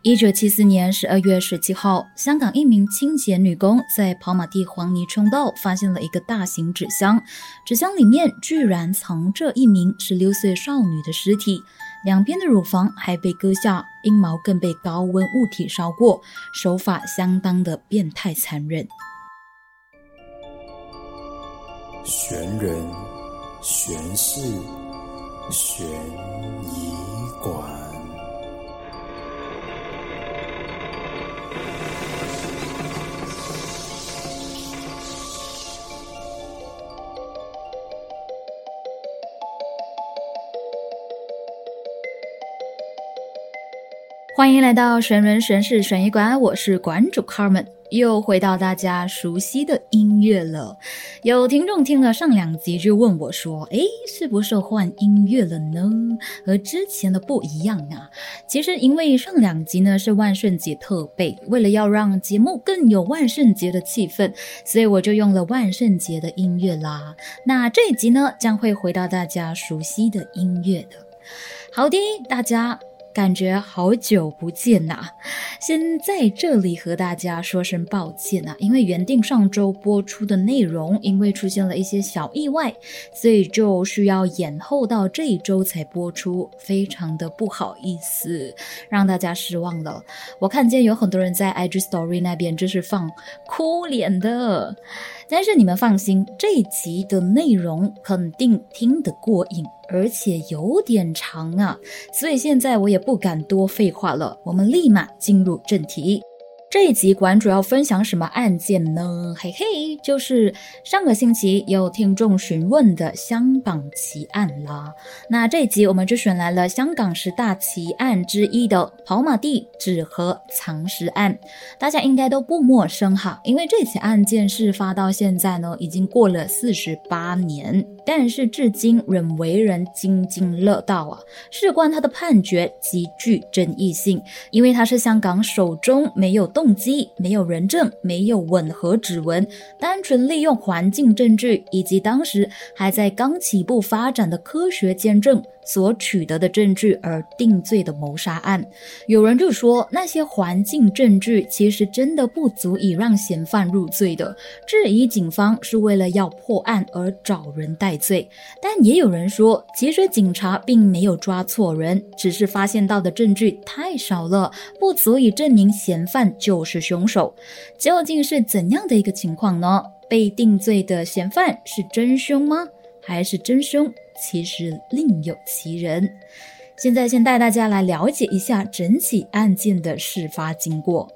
一九七四年十二月十七号，香港一名清洁女工在跑马地黄泥冲道发现了一个大型纸箱，纸箱里面居然藏着一名十六岁少女的尸体，两边的乳房还被割下，阴毛更被高温物体烧过，手法相当的变态残忍。悬人、悬事、悬疑馆。欢迎来到神人神事悬疑馆，我是馆主 Carmen，又回到大家熟悉的音乐了。有听众听了上两集就问我说：“诶，是不是换音乐了呢？和之前的不一样啊？”其实因为上两集呢是万圣节特备，为了要让节目更有万圣节的气氛，所以我就用了万圣节的音乐啦。那这一集呢将会回到大家熟悉的音乐的。好的，大家。感觉好久不见呐！先在这里和大家说声抱歉呐，因为原定上周播出的内容，因为出现了一些小意外，所以就需要延后到这一周才播出，非常的不好意思，让大家失望了。我看见有很多人在 IG Story 那边就是放哭脸的。但是你们放心，这一集的内容肯定听得过瘾，而且有点长啊，所以现在我也不敢多废话了，我们立马进入正题。这一集馆主要分享什么案件呢？嘿嘿，就是上个星期有听众询问的香港奇案啦。那这一集我们就选来了香港十大奇案之一的跑马地纸盒藏尸案。大家应该都不陌生哈，因为这起案件事发到现在呢，已经过了四十八年，但是至今仍为人津津乐道啊。事关他的判决极具争议性，因为他是香港手中没有。动机没有人证，没有吻合指纹，单纯利用环境证据以及当时还在刚起步发展的科学见证。所取得的证据而定罪的谋杀案，有人就说那些环境证据其实真的不足以让嫌犯入罪的，质疑警方是为了要破案而找人戴罪。但也有人说，其实警察并没有抓错人，只是发现到的证据太少了，不足以证明嫌犯就是凶手。究竟是怎样的一个情况呢？被定罪的嫌犯是真凶吗？还是真凶？其实另有其人。现在先带大家来了解一下整起案件的事发经过。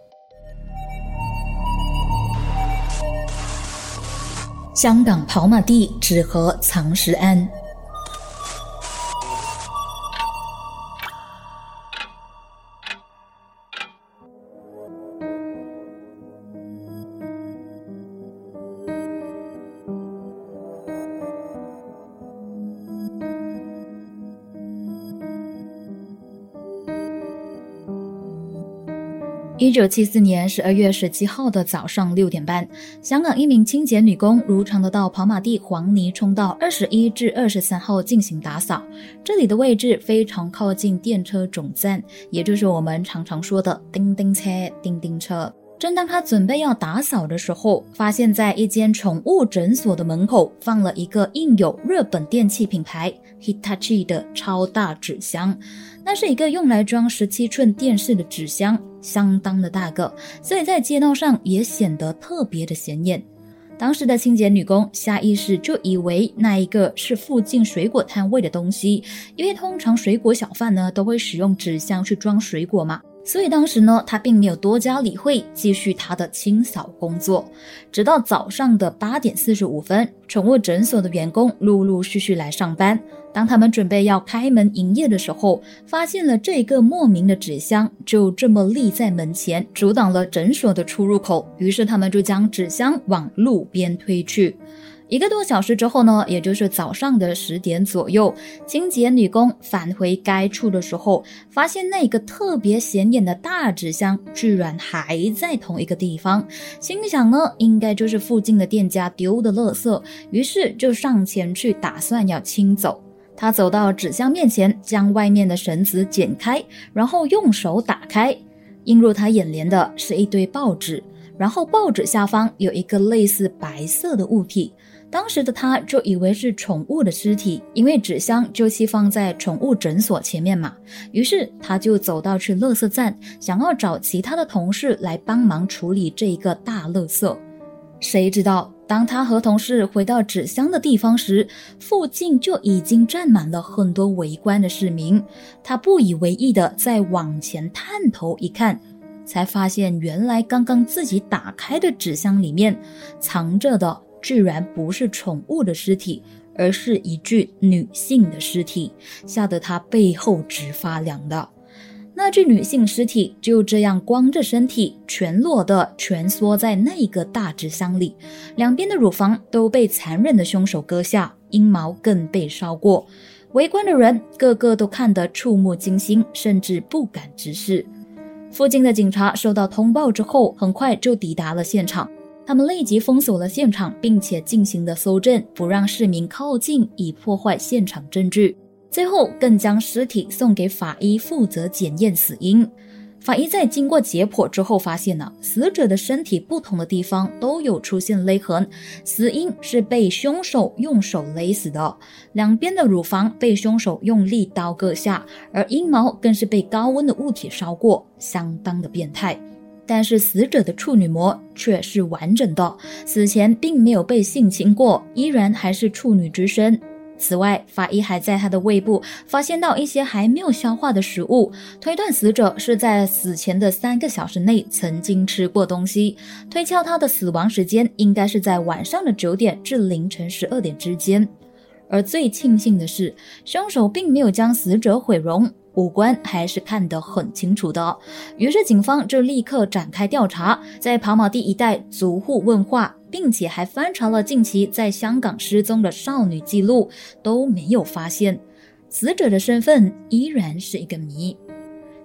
香港跑马地纸盒藏尸案。一九七四年十二月十七号的早上六点半，香港一名清洁女工如常的到跑马地黄泥冲道二十一至二十三号进行打扫。这里的位置非常靠近电车总站，也就是我们常常说的叮叮车、叮叮车。正当她准备要打扫的时候，发现在一间宠物诊所的门口放了一个印有日本电器品牌 Hitachi 的超大纸箱。那是一个用来装十七寸电视的纸箱，相当的大个，所以在街道上也显得特别的显眼。当时的清洁女工下意识就以为那一个是附近水果摊位的东西，因为通常水果小贩呢都会使用纸箱去装水果嘛。所以当时呢，他并没有多加理会，继续他的清扫工作。直到早上的八点四十五分，宠物诊所的员工陆陆续续来上班。当他们准备要开门营业的时候，发现了这个莫名的纸箱就这么立在门前，阻挡了诊所的出入口。于是他们就将纸箱往路边推去。一个多小时之后呢，也就是早上的十点左右，清洁女工返回该处的时候，发现那个特别显眼的大纸箱居然还在同一个地方，心想呢，应该就是附近的店家丢的垃圾，于是就上前去打算要清走。他走到纸箱面前，将外面的绳子剪开，然后用手打开。映入他眼帘的是一堆报纸，然后报纸下方有一个类似白色的物体。当时的他就以为是宠物的尸体，因为纸箱就寄放在宠物诊所前面嘛。于是他就走到去垃圾站，想要找其他的同事来帮忙处理这一个大垃圾。谁知道，当他和同事回到纸箱的地方时，附近就已经站满了很多围观的市民。他不以为意的再往前探头一看，才发现原来刚刚自己打开的纸箱里面藏着的。居然不是宠物的尸体，而是一具女性的尸体，吓得他背后直发凉的。那具女性尸体就这样光着身体，全裸的蜷缩在那个大纸箱里，两边的乳房都被残忍的凶手割下，阴毛更被烧过。围观的人个个都看得触目惊心，甚至不敢直视。附近的警察收到通报之后，很快就抵达了现场。他们立即封锁了现场，并且进行了搜证，不让市民靠近，以破坏现场证据。最后，更将尸体送给法医负责检验死因。法医在经过解剖之后，发现了，死者的身体不同的地方都有出现勒痕，死因是被凶手用手勒死的。两边的乳房被凶手用力刀割下，而阴毛更是被高温的物体烧过，相当的变态。但是死者的处女膜却是完整的，死前并没有被性侵过，依然还是处女之身。此外，法医还在他的胃部发现到一些还没有消化的食物，推断死者是在死前的三个小时内曾经吃过东西，推敲他的死亡时间应该是在晚上的九点至凌晨十二点之间。而最庆幸的是，凶手并没有将死者毁容。五官还是看得很清楚的，于是警方就立刻展开调查，在跑马地一带逐户问话，并且还翻查了近期在香港失踪的少女记录，都没有发现死者的身份，依然是一个谜。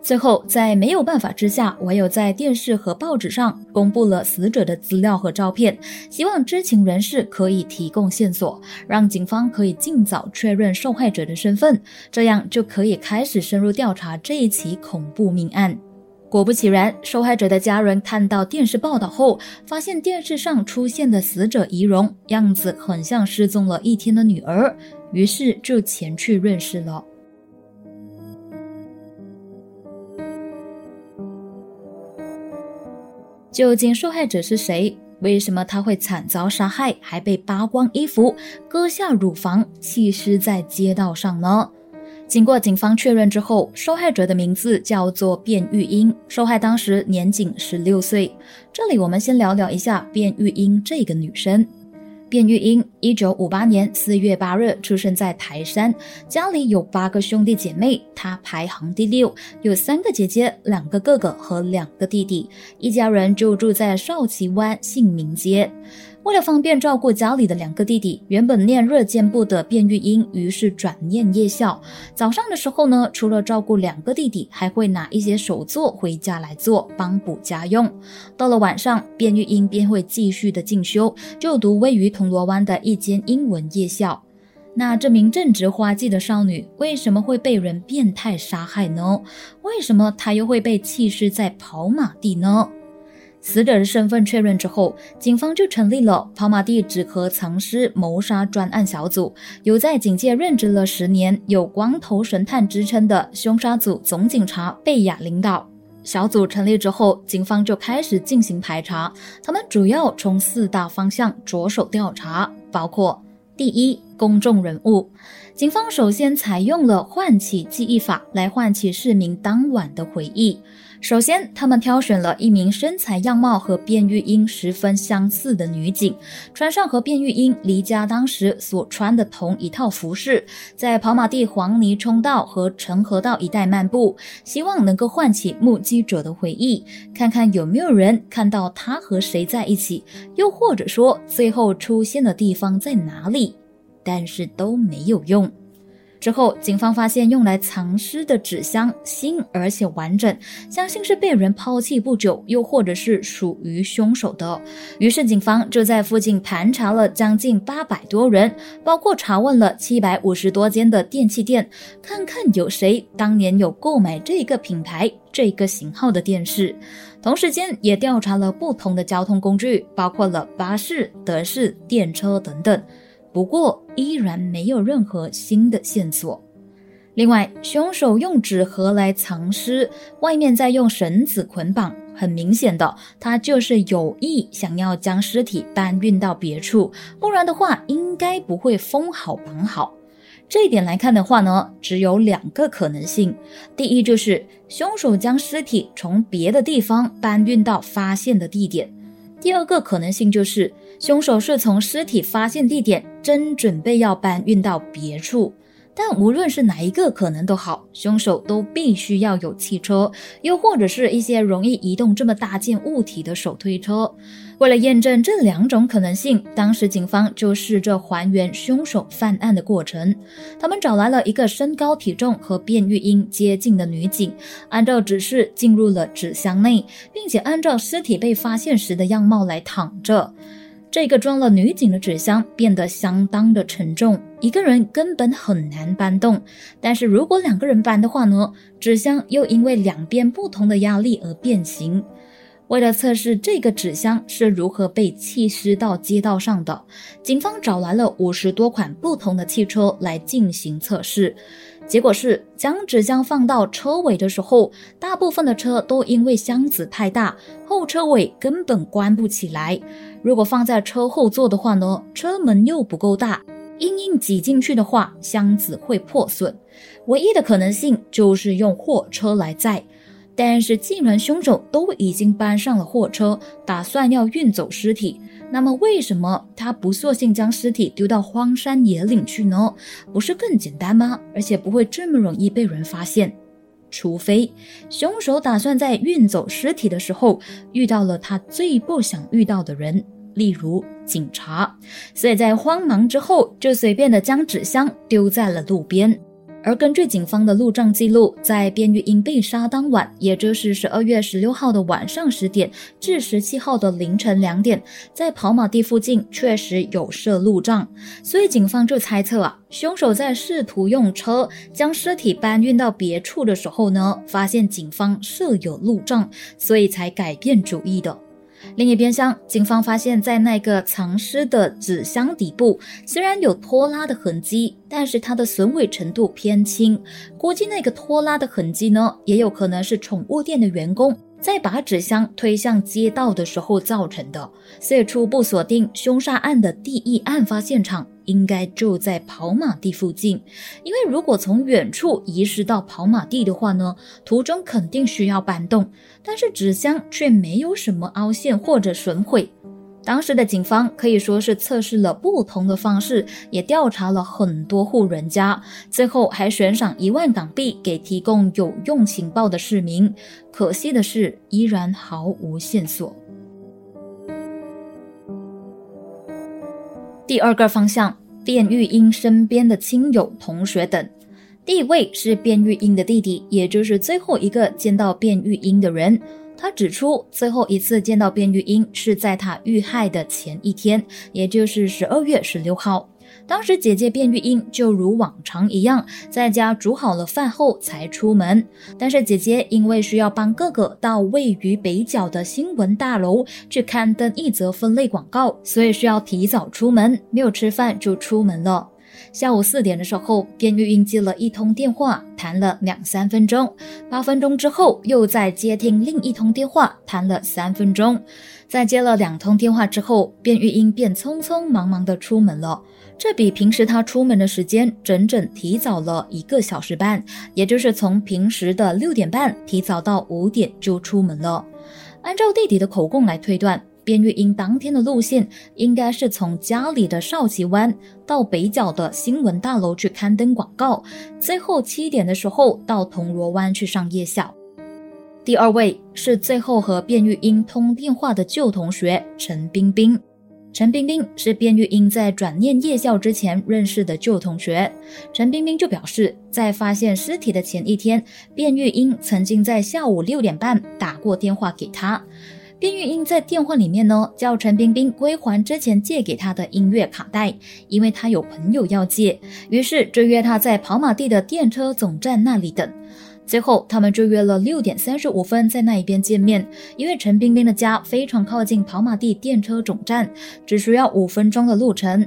最后，在没有办法之下，唯有在电视和报纸上公布了死者的资料和照片，希望知情人士可以提供线索，让警方可以尽早确认受害者的身份，这样就可以开始深入调查这一起恐怖命案。果不其然，受害者的家人看到电视报道后，发现电视上出现的死者仪容样子很像失踪了一天的女儿，于是就前去认识了。究竟受害者是谁？为什么他会惨遭杀害，还被扒光衣服、割下乳房、弃尸在街道上呢？经过警方确认之后，受害者的名字叫做卞玉英，受害当时年仅十六岁。这里我们先聊聊一下卞玉英这个女生。卞玉英，一九五八年四月八日出生在台山，家里有八个兄弟姐妹，她排行第六，有三个姐姐、两个哥哥和两个弟弟，一家人就住在少奇湾信民街。为了方便照顾家里的两个弟弟，原本念日间部的卞玉英于是转念夜校。早上的时候呢，除了照顾两个弟弟，还会拿一些手作回家来做，帮补家用。到了晚上，卞玉英便会继续的进修，就读位于铜锣湾的一间英文夜校。那这名正值花季的少女，为什么会被人变态杀害呢？为什么她又会被弃尸在跑马地呢？死者的身份确认之后，警方就成立了跑马地纸壳藏尸谋杀专案小组，由在警界任职了十年、有“光头神探”之称的凶杀组总警察贝雅领导。小组成立之后，警方就开始进行排查，他们主要从四大方向着手调查，包括第一，公众人物。警方首先采用了唤起记忆法来唤起市民当晚的回忆。首先，他们挑选了一名身材样貌和卞玉英十分相似的女警，穿上和卞玉英离家当时所穿的同一套服饰，在跑马地黄泥冲道和城河道一带漫步，希望能够唤起目击者的回忆，看看有没有人看到他和谁在一起，又或者说最后出现的地方在哪里，但是都没有用。之后，警方发现用来藏尸的纸箱新而且完整，相信是被人抛弃不久，又或者是属于凶手的。于是，警方就在附近盘查了将近八百多人，包括查问了七百五十多间的电器店，看看有谁当年有购买这个品牌、这个型号的电视。同时间也调查了不同的交通工具，包括了巴士、德士、电车等等。不过，依然没有任何新的线索。另外，凶手用纸盒来藏尸，外面再用绳子捆绑，很明显的，他就是有意想要将尸体搬运到别处，不然的话，应该不会封好绑好。这一点来看的话呢，只有两个可能性：第一，就是凶手将尸体从别的地方搬运到发现的地点；第二个可能性就是。凶手是从尸体发现地点真准备要搬运到别处，但无论是哪一个可能都好，凶手都必须要有汽车，又或者是一些容易移动这么大件物体的手推车。为了验证这两种可能性，当时警方就试着还原凶手犯案的过程。他们找来了一个身高体重和卞玉英接近的女警，按照指示进入了纸箱内，并且按照尸体被发现时的样貌来躺着。这个装了女警的纸箱变得相当的沉重，一个人根本很难搬动。但是如果两个人搬的话呢？纸箱又因为两边不同的压力而变形。为了测试这个纸箱是如何被弃尸到街道上的，警方找来了五十多款不同的汽车来进行测试。结果是，将纸箱放到车尾的时候，大部分的车都因为箱子太大，后车尾根本关不起来。如果放在车后座的话呢，车门又不够大，硬硬挤进去的话，箱子会破损。唯一的可能性就是用货车来载。但是，既然凶手都已经搬上了货车，打算要运走尸体，那么为什么他不索性将尸体丢到荒山野岭去呢？不是更简单吗？而且不会这么容易被人发现，除非凶手打算在运走尸体的时候遇到了他最不想遇到的人，例如警察，所以在慌忙之后就随便的将纸箱丢在了路边。而根据警方的路障记录，在卞玉英被杀当晚，也就是十二月十六号的晚上十点至十七号的凌晨两点，在跑马地附近确实有设路障，所以警方就猜测啊，凶手在试图用车将尸体搬运到别处的时候呢，发现警方设有路障，所以才改变主意的。另一边厢，警方发现，在那个藏尸的纸箱底部，虽然有拖拉的痕迹，但是它的损毁程度偏轻。估计那个拖拉的痕迹呢，也有可能是宠物店的员工在把纸箱推向街道的时候造成的。所以初步锁定凶杀案的第一案发现场。应该就在跑马地附近，因为如果从远处移尸到跑马地的话呢，途中肯定需要搬动，但是纸箱却没有什么凹陷或者损毁。当时的警方可以说是测试了不同的方式，也调查了很多户人家，最后还悬赏一万港币给提供有用情报的市民。可惜的是，依然毫无线索。第二个方向，卞玉英身边的亲友、同学等。第一位是卞玉英的弟弟，也就是最后一个见到卞玉英的人。他指出，最后一次见到卞玉英是在他遇害的前一天，也就是十二月十六号。当时姐姐卞玉英就如往常一样，在家煮好了饭后才出门。但是姐姐因为需要帮哥哥到位于北角的新闻大楼去刊登一则分类广告，所以需要提早出门，没有吃饭就出门了。下午四点的时候，卞玉英接了一通电话，谈了两三分钟。八分钟之后，又在接听另一通电话，谈了三分钟。在接了两通电话之后，卞玉英便匆匆忙忙的出门了。这比平时他出门的时间整整提早了一个小时半，也就是从平时的六点半提早到五点就出门了。按照弟弟的口供来推断，卞玉英当天的路线应该是从家里的少奇湾到北角的新闻大楼去刊登广告，最后七点的时候到铜锣湾去上夜校。第二位是最后和卞玉英通电话的旧同学陈冰冰。陈冰冰是卞玉英在转念夜校之前认识的旧同学。陈冰冰就表示，在发现尸体的前一天，卞玉英曾经在下午六点半打过电话给他。卞玉英在电话里面呢，叫陈冰冰归还之前借给他的音乐卡带，因为他有朋友要借，于是就约他在跑马地的电车总站那里等。最后，他们就约了六点三十五分在那一边见面。因为陈冰冰的家非常靠近跑马地电车总站，只需要五分钟的路程。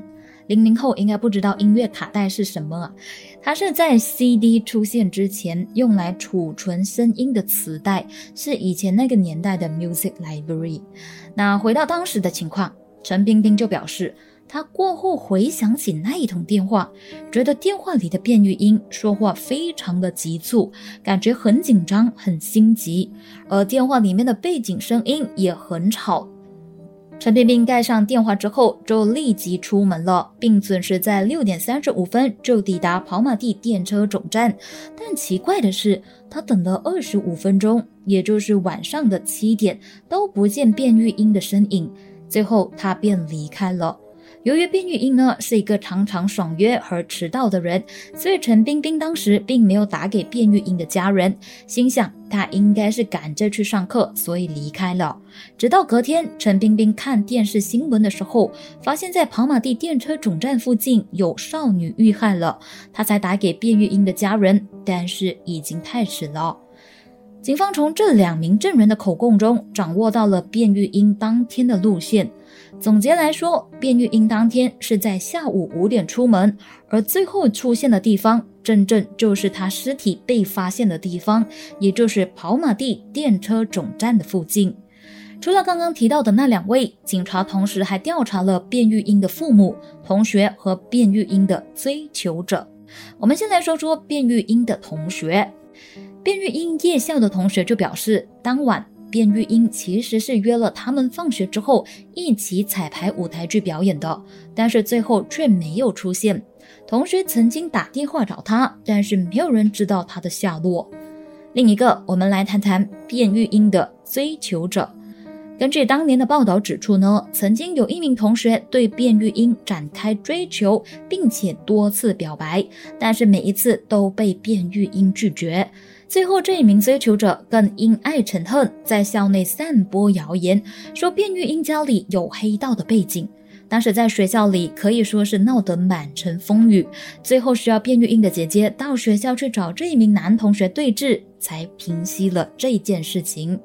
零零后应该不知道音乐卡带是什么？它是在 CD 出现之前用来储存声音的磁带，是以前那个年代的 music library。那回到当时的情况，陈冰冰就表示。他过后回想起那一通电话，觉得电话里的卞玉英说话非常的急促，感觉很紧张、很心急，而电话里面的背景声音也很吵。陈冰冰盖上电话之后，就立即出门了，并准时在六点三十五分就抵达跑马地电车总站。但奇怪的是，他等了二十五分钟，也就是晚上的七点，都不见卞玉英的身影，最后他便离开了。由于卞玉英呢是一个常常爽约和迟到的人，所以陈冰冰当时并没有打给卞玉英的家人，心想她应该是赶着去上课，所以离开了。直到隔天，陈冰冰看电视新闻的时候，发现在跑马地电车总站附近有少女遇害了，她才打给卞玉英的家人，但是已经太迟了。警方从这两名证人的口供中掌握到了卞玉英当天的路线。总结来说，卞玉英当天是在下午五点出门，而最后出现的地方，正正就是她尸体被发现的地方，也就是跑马地电车总站的附近。除了刚刚提到的那两位，警察同时还调查了卞玉英的父母、同学和卞玉英的追求者。我们先来说说卞玉英的同学。卞玉英夜校的同学就表示，当晚。卞玉英其实是约了他们放学之后一起彩排舞台剧表演的，但是最后却没有出现。同学曾经打电话找他，但是没有人知道他的下落。另一个，我们来谈谈卞玉英的追求者。根据当年的报道指出呢，曾经有一名同学对卞玉英展开追求，并且多次表白，但是每一次都被卞玉英拒绝。最后，这一名追求者更因爱成恨，在校内散播谣言，说卞玉英家里有黑道的背景。当时在学校里可以说是闹得满城风雨。最后需要卞玉英的姐姐到学校去找这一名男同学对峙，才平息了这件事情。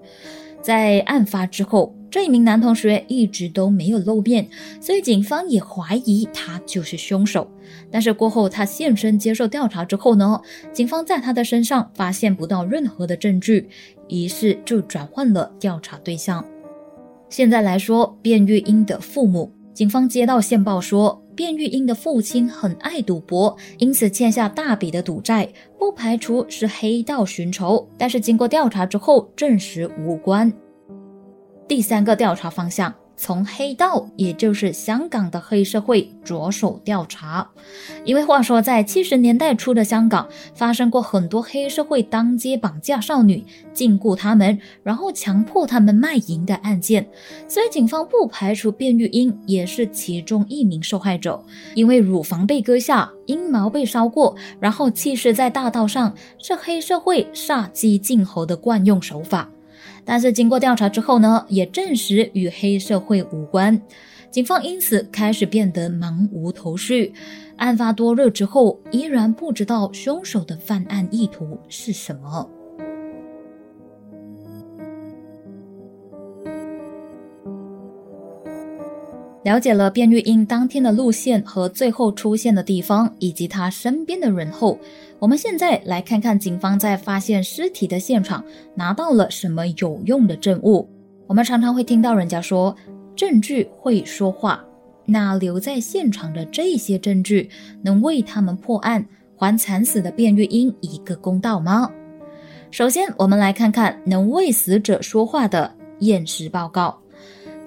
在案发之后，这一名男同学一直都没有露面，所以警方也怀疑他就是凶手。但是过后他现身接受调查之后呢，警方在他的身上发现不到任何的证据，于是就转换了调查对象。现在来说，卞玉英的父母，警方接到线报说，卞玉英的父亲很爱赌博，因此欠下大笔的赌债，不排除是黑道寻仇。但是经过调查之后，证实无关。第三个调查方向。从黑道，也就是香港的黑社会着手调查，因为话说，在七十年代初的香港，发生过很多黑社会当街绑架少女、禁锢她们，然后强迫她们卖淫的案件，所以警方不排除卞玉英也是其中一名受害者。因为乳房被割下，阴毛被烧过，然后弃尸在大道上，是黑社会杀鸡儆猴的惯用手法。但是经过调查之后呢，也证实与黑社会无关，警方因此开始变得茫无头绪。案发多日之后，依然不知道凶手的犯案意图是什么。了解了卞玉英当天的路线和最后出现的地方，以及他身边的人后，我们现在来看看警方在发现尸体的现场拿到了什么有用的证物。我们常常会听到人家说证据会说话，那留在现场的这些证据能为他们破案，还惨死的卞玉英一个公道吗？首先，我们来看看能为死者说话的验尸报告。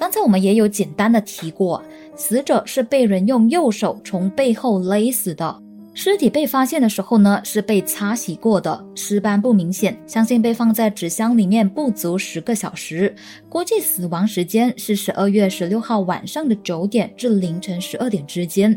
刚才我们也有简单的提过，死者是被人用右手从背后勒死的。尸体被发现的时候呢，是被擦洗过的，尸斑不明显，相信被放在纸箱里面不足十个小时。估计死亡时间是十二月十六号晚上的九点至凌晨十二点之间。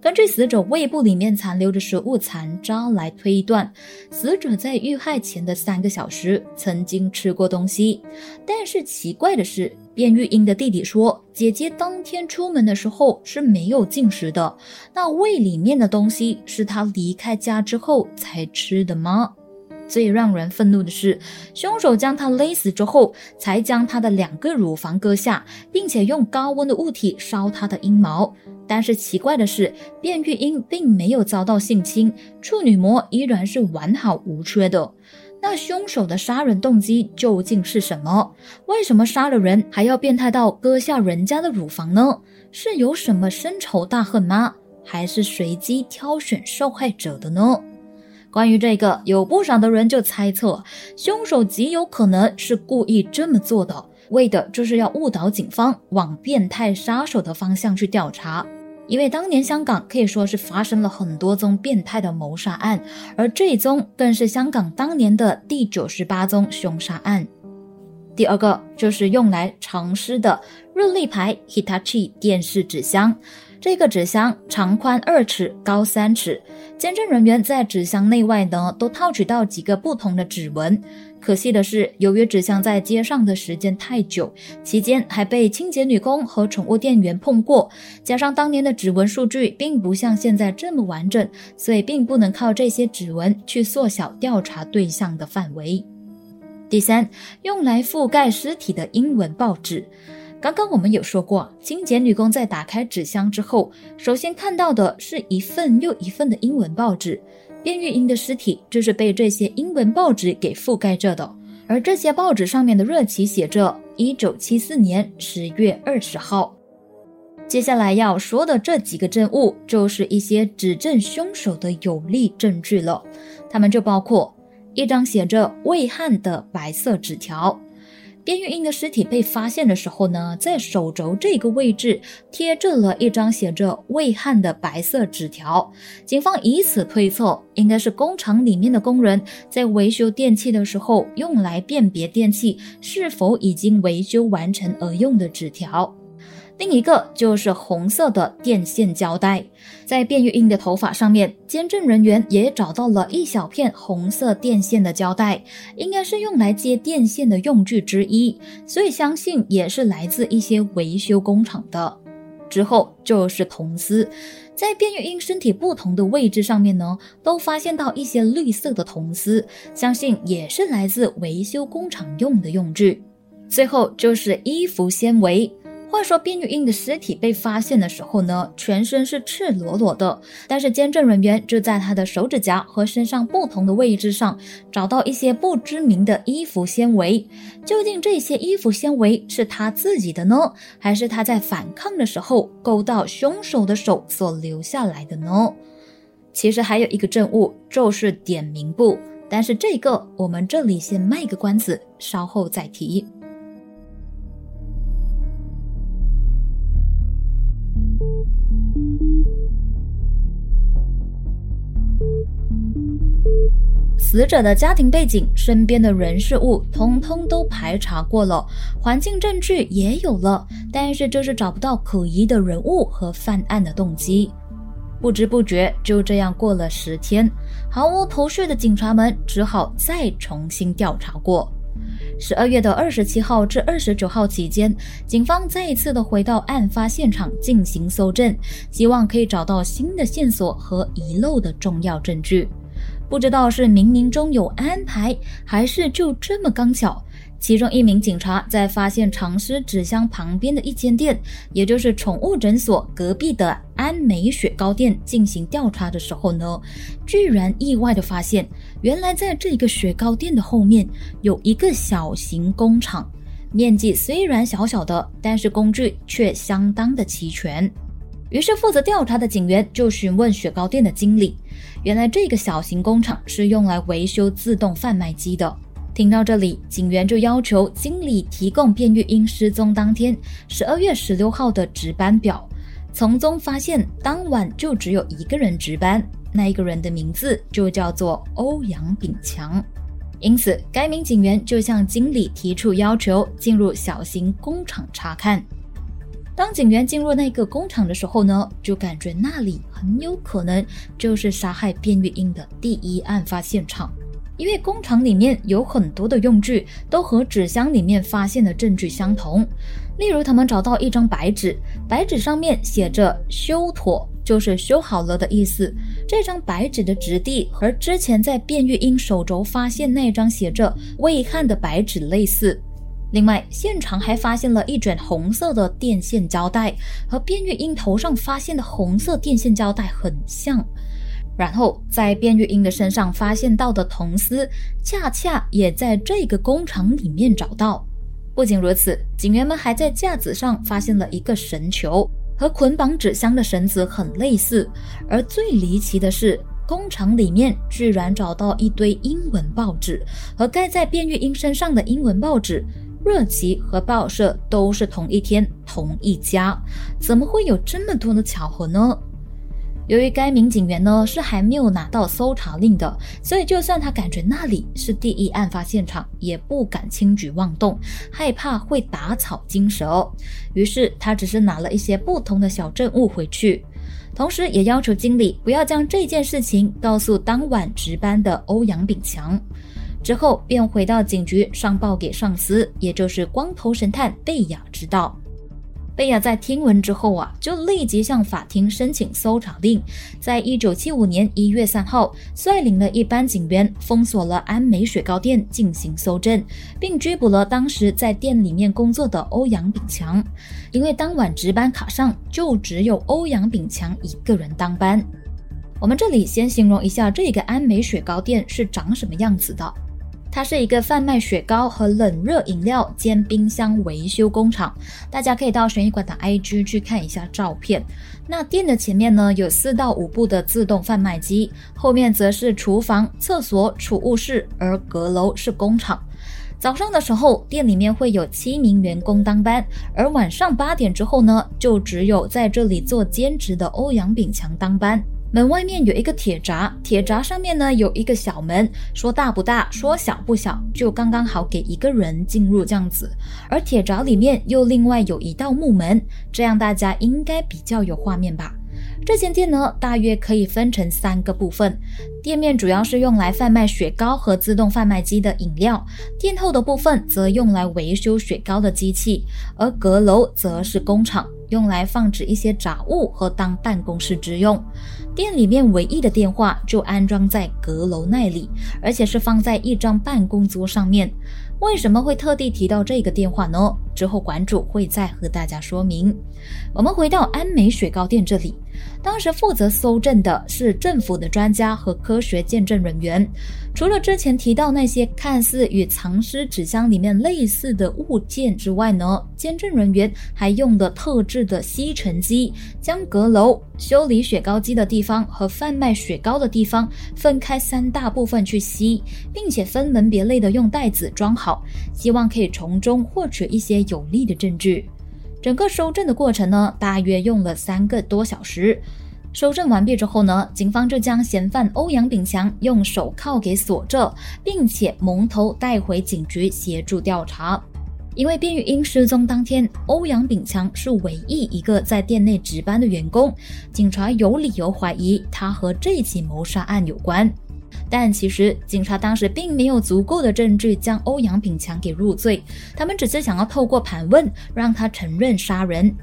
根据死者胃部里面残留的食物残渣来推断，死者在遇害前的三个小时曾经吃过东西。但是奇怪的是，卞玉英的弟弟说，姐姐当天出门的时候是没有进食的。那胃里面的东西是她离开家之后才吃的吗？最让人愤怒的是，凶手将她勒死之后，才将她的两个乳房割下，并且用高温的物体烧她的阴毛。但是奇怪的是，卞玉英并没有遭到性侵，处女膜依然是完好无缺的。那凶手的杀人动机究竟是什么？为什么杀了人还要变态到割下人家的乳房呢？是有什么深仇大恨吗？还是随机挑选受害者的呢？关于这个，有不少的人就猜测，凶手极有可能是故意这么做的，为的就是要误导警方往变态杀手的方向去调查。因为当年香港可以说是发生了很多宗变态的谋杀案，而这一宗更是香港当年的第九十八宗凶杀案。第二个就是用来藏尸的日立牌 Hitachi 电视纸箱。这个纸箱长宽二尺，高三尺。监证人员在纸箱内外呢都套取到几个不同的指纹。可惜的是，由于纸箱在街上的时间太久，期间还被清洁女工和宠物店员碰过，加上当年的指纹数据并不像现在这么完整，所以并不能靠这些指纹去缩小调查对象的范围。第三，用来覆盖尸体的英文报纸。刚刚我们有说过，清洁女工在打开纸箱之后，首先看到的是一份又一份的英文报纸。卞玉英的尸体就是被这些英文报纸给覆盖着的，而这些报纸上面的日期写着一九七四年十月二十号。接下来要说的这几个证物，就是一些指证凶手的有力证据了。它们就包括一张写着“魏汉”的白色纸条。边玉英的尸体被发现的时候呢，在手肘这个位置贴着了一张写着“魏汉”的白色纸条。警方以此推测，应该是工厂里面的工人在维修电器的时候用来辨别电器是否已经维修完成而用的纸条。另一个就是红色的电线胶带，在卞玉英的头发上面，监证人员也找到了一小片红色电线的胶带，应该是用来接电线的用具之一，所以相信也是来自一些维修工厂的。之后就是铜丝，在卞玉英身体不同的位置上面呢，都发现到一些绿色的铜丝，相信也是来自维修工厂用的用具。最后就是衣服纤维。话说，卞玉英的尸体被发现的时候呢，全身是赤裸裸的，但是监证人员就在她的手指甲和身上不同的位置上找到一些不知名的衣服纤维。究竟这些衣服纤维是她自己的呢，还是她在反抗的时候勾到凶手的手所留下来的呢？其实还有一个证物，就是点名簿，但是这个我们这里先卖个关子，稍后再提。死者的家庭背景、身边的人事物，通通都排查过了，环境证据也有了，但是就是找不到可疑的人物和犯案的动机。不知不觉就这样过了十天，毫无头绪的警察们只好再重新调查过。十二月的二十七号至二十九号期间，警方再一次的回到案发现场进行搜证，希望可以找到新的线索和遗漏的重要证据。不知道是冥冥中有安排，还是就这么刚巧。其中一名警察在发现藏尸纸箱旁边的一间店，也就是宠物诊所隔壁的安美雪糕店进行调查的时候呢，居然意外的发现，原来在这个雪糕店的后面有一个小型工厂，面积虽然小小的，但是工具却相当的齐全。于是负责调查的警员就询问雪糕店的经理。原来这个小型工厂是用来维修自动贩卖机的。听到这里，警员就要求经理提供卞玉英失踪当天十二月十六号的值班表。从中发现，当晚就只有一个人值班，那一个人的名字就叫做欧阳炳强。因此，该名警员就向经理提出要求，进入小型工厂查看。当警员进入那个工厂的时候呢，就感觉那里很有可能就是杀害卞玉英的第一案发现场，因为工厂里面有很多的用具都和纸箱里面发现的证据相同。例如，他们找到一张白纸，白纸上面写着“修妥”，就是修好了的意思。这张白纸的质地和之前在卞玉英手肘发现那张写着“未焊”的白纸类似。另外，现场还发现了一卷红色的电线胶带，和卞玉英头上发现的红色电线胶带很像。然后，在卞玉英的身上发现到的铜丝，恰恰也在这个工厂里面找到。不仅如此，警员们还在架子上发现了一个绳球，和捆绑纸箱的绳子很类似。而最离奇的是，工厂里面居然找到一堆英文报纸，和盖在卞玉英身上的英文报纸热奇和报社都是同一天、同一家。怎么会有这么多的巧合呢？由于该名警员呢是还没有拿到搜查令的，所以就算他感觉那里是第一案发现场，也不敢轻举妄动，害怕会打草惊蛇。于是他只是拿了一些不同的小证物回去，同时也要求经理不要将这件事情告诉当晚值班的欧阳炳强。之后便回到警局上报给上司，也就是光头神探贝雅知道。贝亚在听闻之后啊，就立即向法庭申请搜查令。在一九七五年一月三号，率领了一班警员封锁了安美雪糕店进行搜证，并拘捕了当时在店里面工作的欧阳炳强。因为当晚值班卡上就只有欧阳炳强一个人当班。我们这里先形容一下这个安美雪糕店是长什么样子的。它是一个贩卖雪糕和冷热饮料兼冰箱维修工厂，大家可以到悬疑馆的 IG 去看一下照片。那店的前面呢有四到五部的自动贩卖机，后面则是厨房、厕所、储物室，而阁楼是工厂。早上的时候，店里面会有七名员工当班，而晚上八点之后呢，就只有在这里做兼职的欧阳炳强当班。门外面有一个铁闸，铁闸上面呢有一个小门，说大不大，说小不小，就刚刚好给一个人进入这样子。而铁闸里面又另外有一道木门，这样大家应该比较有画面吧。这间店呢，大约可以分成三个部分。店面主要是用来贩卖雪糕和自动贩卖机的饮料，店后的部分则用来维修雪糕的机器，而阁楼则是工厂，用来放置一些杂物和当办公室之用。店里面唯一的电话就安装在阁楼那里，而且是放在一张办公桌上面。为什么会特地提到这个电话呢？之后馆主会再和大家说明。我们回到安美雪糕店这里，当时负责搜证的是政府的专家和科学见证人员。除了之前提到那些看似与藏尸纸箱里面类似的物件之外呢，见证人员还用的特制的吸尘机，将阁楼、修理雪糕机的地方和贩卖雪糕的地方分开三大部分去吸，并且分门别类的用袋子装好，希望可以从中获取一些有力的证据。整个收证的过程呢，大约用了三个多小时。收证完毕之后呢，警方就将嫌犯欧阳炳强用手铐给锁着，并且蒙头带回警局协助调查。因为卞玉英失踪当天，欧阳炳强是唯一一个在店内值班的员工，警察有理由怀疑他和这起谋杀案有关。但其实警察当时并没有足够的证据将欧阳炳强给入罪，他们只是想要透过盘问让他承认杀人。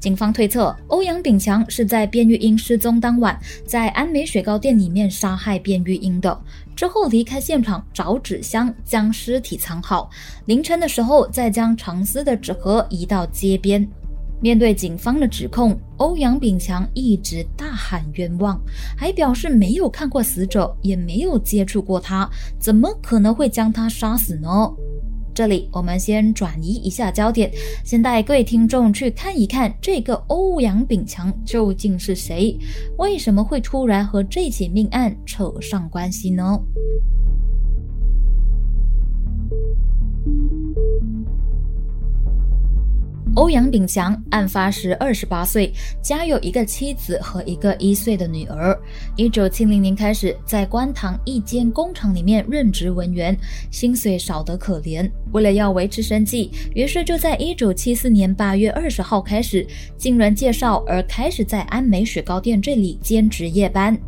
警方推测，欧阳炳强是在卞玉英失踪当晚，在安美雪糕店里面杀害卞玉英的，之后离开现场找纸箱将尸体藏好，凌晨的时候再将长丝的纸盒移到街边。面对警方的指控，欧阳炳强一直大喊冤枉，还表示没有看过死者，也没有接触过他，怎么可能会将他杀死呢？这里我们先转移一下焦点，先带各位听众去看一看这个欧阳炳强究竟是谁，为什么会突然和这起命案扯上关系呢？欧阳炳强案发时二十八岁，家有一个妻子和一个一岁的女儿。一九七零年开始在观塘一间工厂里面任职文员，薪水少得可怜。为了要维持生计，于是就在一九七四年八月二十号开始，经人介绍而开始在安美雪糕店这里兼职夜班。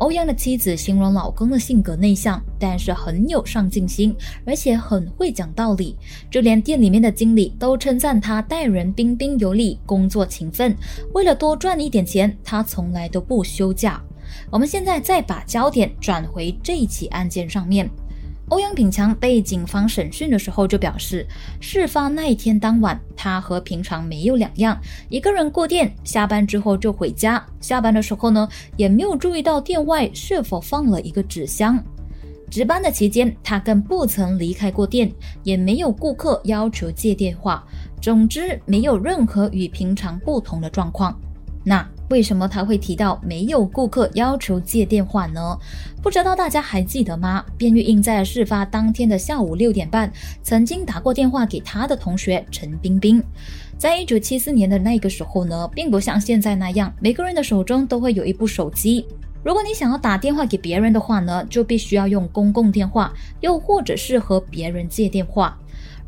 欧阳的妻子形容老公的性格内向，但是很有上进心，而且很会讲道理。就连店里面的经理都称赞他待人彬彬有礼，工作勤奋。为了多赚一点钱，他从来都不休假。我们现在再把焦点转回这起案件上面。欧阳炳强被警方审讯的时候就表示，事发那一天当晚，他和平常没有两样，一个人过店，下班之后就回家。下班的时候呢，也没有注意到店外是否放了一个纸箱。值班的期间，他更不曾离开过店，也没有顾客要求借电话。总之，没有任何与平常不同的状况。那为什么他会提到没有顾客要求借电话呢？不知道大家还记得吗？卞玉英在事发当天的下午六点半，曾经打过电话给他的同学陈冰冰。在一九七四年的那个时候呢，并不像现在那样，每个人的手中都会有一部手机。如果你想要打电话给别人的话呢，就必须要用公共电话，又或者是和别人借电话。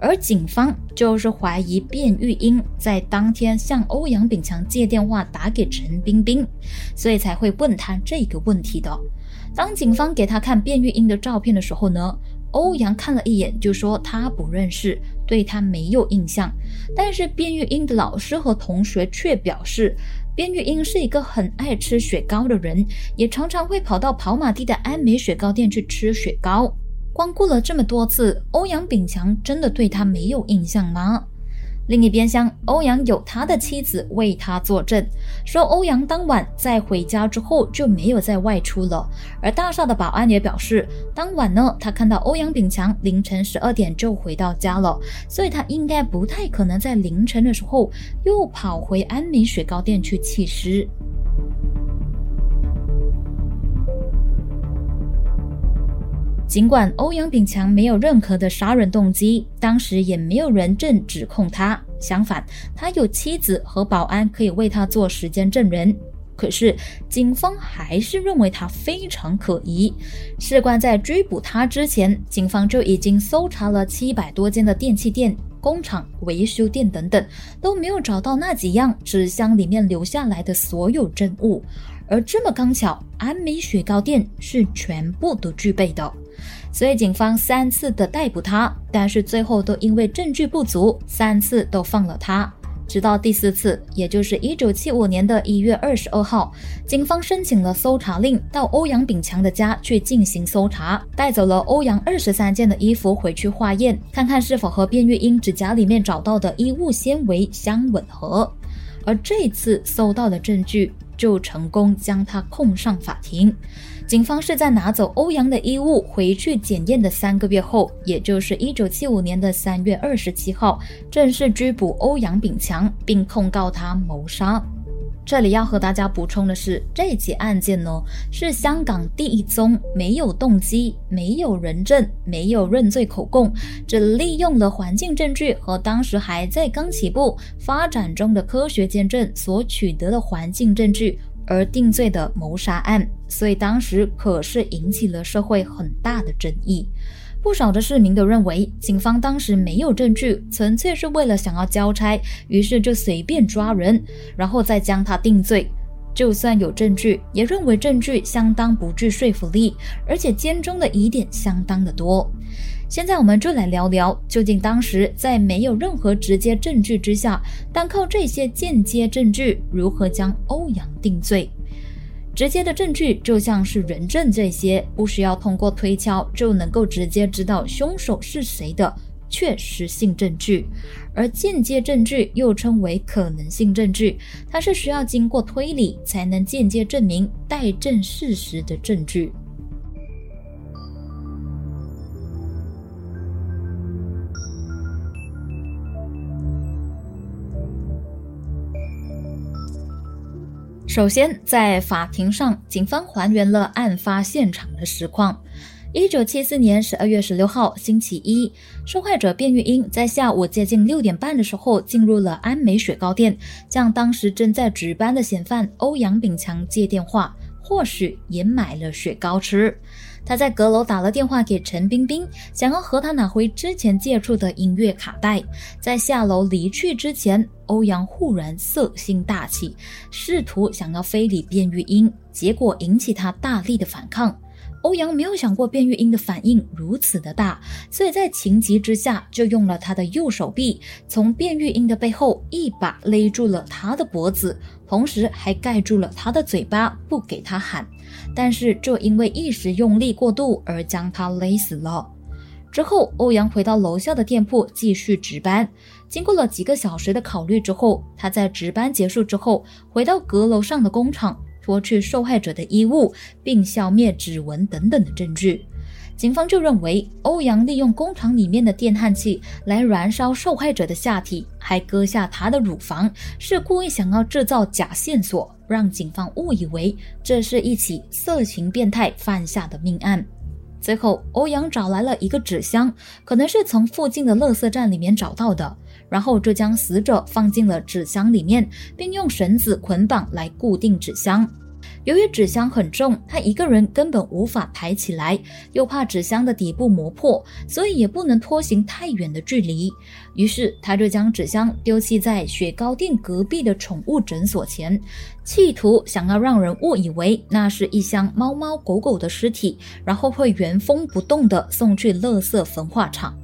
而警方就是怀疑卞玉英在当天向欧阳炳强借电话打给陈冰冰，所以才会问他这个问题的。当警方给他看卞玉英的照片的时候呢，欧阳看了一眼就说他不认识，对他没有印象。但是卞玉英的老师和同学却表示，卞玉英是一个很爱吃雪糕的人，也常常会跑到跑马地的安美雪糕店去吃雪糕。光顾了这么多次，欧阳炳强真的对他没有印象吗？另一边厢，欧阳有他的妻子为他作证，说欧阳当晚在回家之后就没有再外出了。而大厦的保安也表示，当晚呢，他看到欧阳炳强凌晨十二点就回到家了，所以他应该不太可能在凌晨的时候又跑回安美雪糕店去弃尸。尽管欧阳炳强没有任何的杀人动机，当时也没有人证指控他。相反，他有妻子和保安可以为他做时间证人。可是，警方还是认为他非常可疑。事关在追捕他之前，警方就已经搜查了七百多间的电器店、工厂、维修店等等，都没有找到那几样纸箱里面留下来的所有证物。而这么刚巧，安美雪糕店是全部都具备的。所以警方三次的逮捕他，但是最后都因为证据不足，三次都放了他。直到第四次，也就是一九七五年的一月二十二号，警方申请了搜查令，到欧阳炳强的家去进行搜查，带走了欧阳二十三件的衣服回去化验，看看是否和卞玉英指甲里面找到的衣物纤维相吻合。而这次搜到的证据。就成功将他控上法庭。警方是在拿走欧阳的衣物回去检验的三个月后，也就是一九七五年的三月二十七号，正式拘捕欧阳炳强，并控告他谋杀。这里要和大家补充的是，这起案件呢是香港第一宗没有动机、没有人证、没有认罪口供，只利用了环境证据和当时还在刚起步发展中的科学见证所取得的环境证据而定罪的谋杀案，所以当时可是引起了社会很大的争议。不少的市民都认为，警方当时没有证据，纯粹是为了想要交差，于是就随便抓人，然后再将他定罪。就算有证据，也认为证据相当不具说服力，而且监中的疑点相当的多。现在我们就来聊聊，究竟当时在没有任何直接证据之下，单靠这些间接证据，如何将欧阳定罪？直接的证据就像是人证这些，不需要通过推敲就能够直接知道凶手是谁的确实性证据，而间接证据又称为可能性证据，它是需要经过推理才能间接证明待证事实的证据。首先，在法庭上，警方还原了案发现场的实况。一九七四年十二月十六号星期一，受害者卞玉英在下午接近六点半的时候进入了安美雪糕店，向当时正在值班的嫌犯欧阳炳强借电话，或许也买了雪糕吃。他在阁楼打了电话给陈冰冰，想要和他拿回之前借出的音乐卡带。在下楼离去之前，欧阳忽然色心大起，试图想要非礼卞玉英，结果引起他大力的反抗。欧阳没有想过卞玉英的反应如此的大，所以在情急之下，就用了他的右手臂，从卞玉英的背后一把勒住了他的脖子，同时还盖住了他的嘴巴，不给他喊。但是就因为一时用力过度而将他勒死了。之后，欧阳回到楼下的店铺继续值班。经过了几个小时的考虑之后，他在值班结束之后，回到阁楼上的工厂。脱去受害者的衣物，并消灭指纹等等的证据，警方就认为欧阳利用工厂里面的电焊器来燃烧受害者的下体，还割下她的乳房，是故意想要制造假线索，让警方误以为这是一起色情变态犯下的命案。最后，欧阳找来了一个纸箱，可能是从附近的垃圾站里面找到的。然后就将死者放进了纸箱里面，并用绳子捆绑来固定纸箱。由于纸箱很重，他一个人根本无法抬起来，又怕纸箱的底部磨破，所以也不能拖行太远的距离。于是他就将纸箱丢弃在雪糕店隔壁的宠物诊所前，企图想要让人误以为那是一箱猫猫狗狗的尸体，然后会原封不动地送去垃圾焚化厂。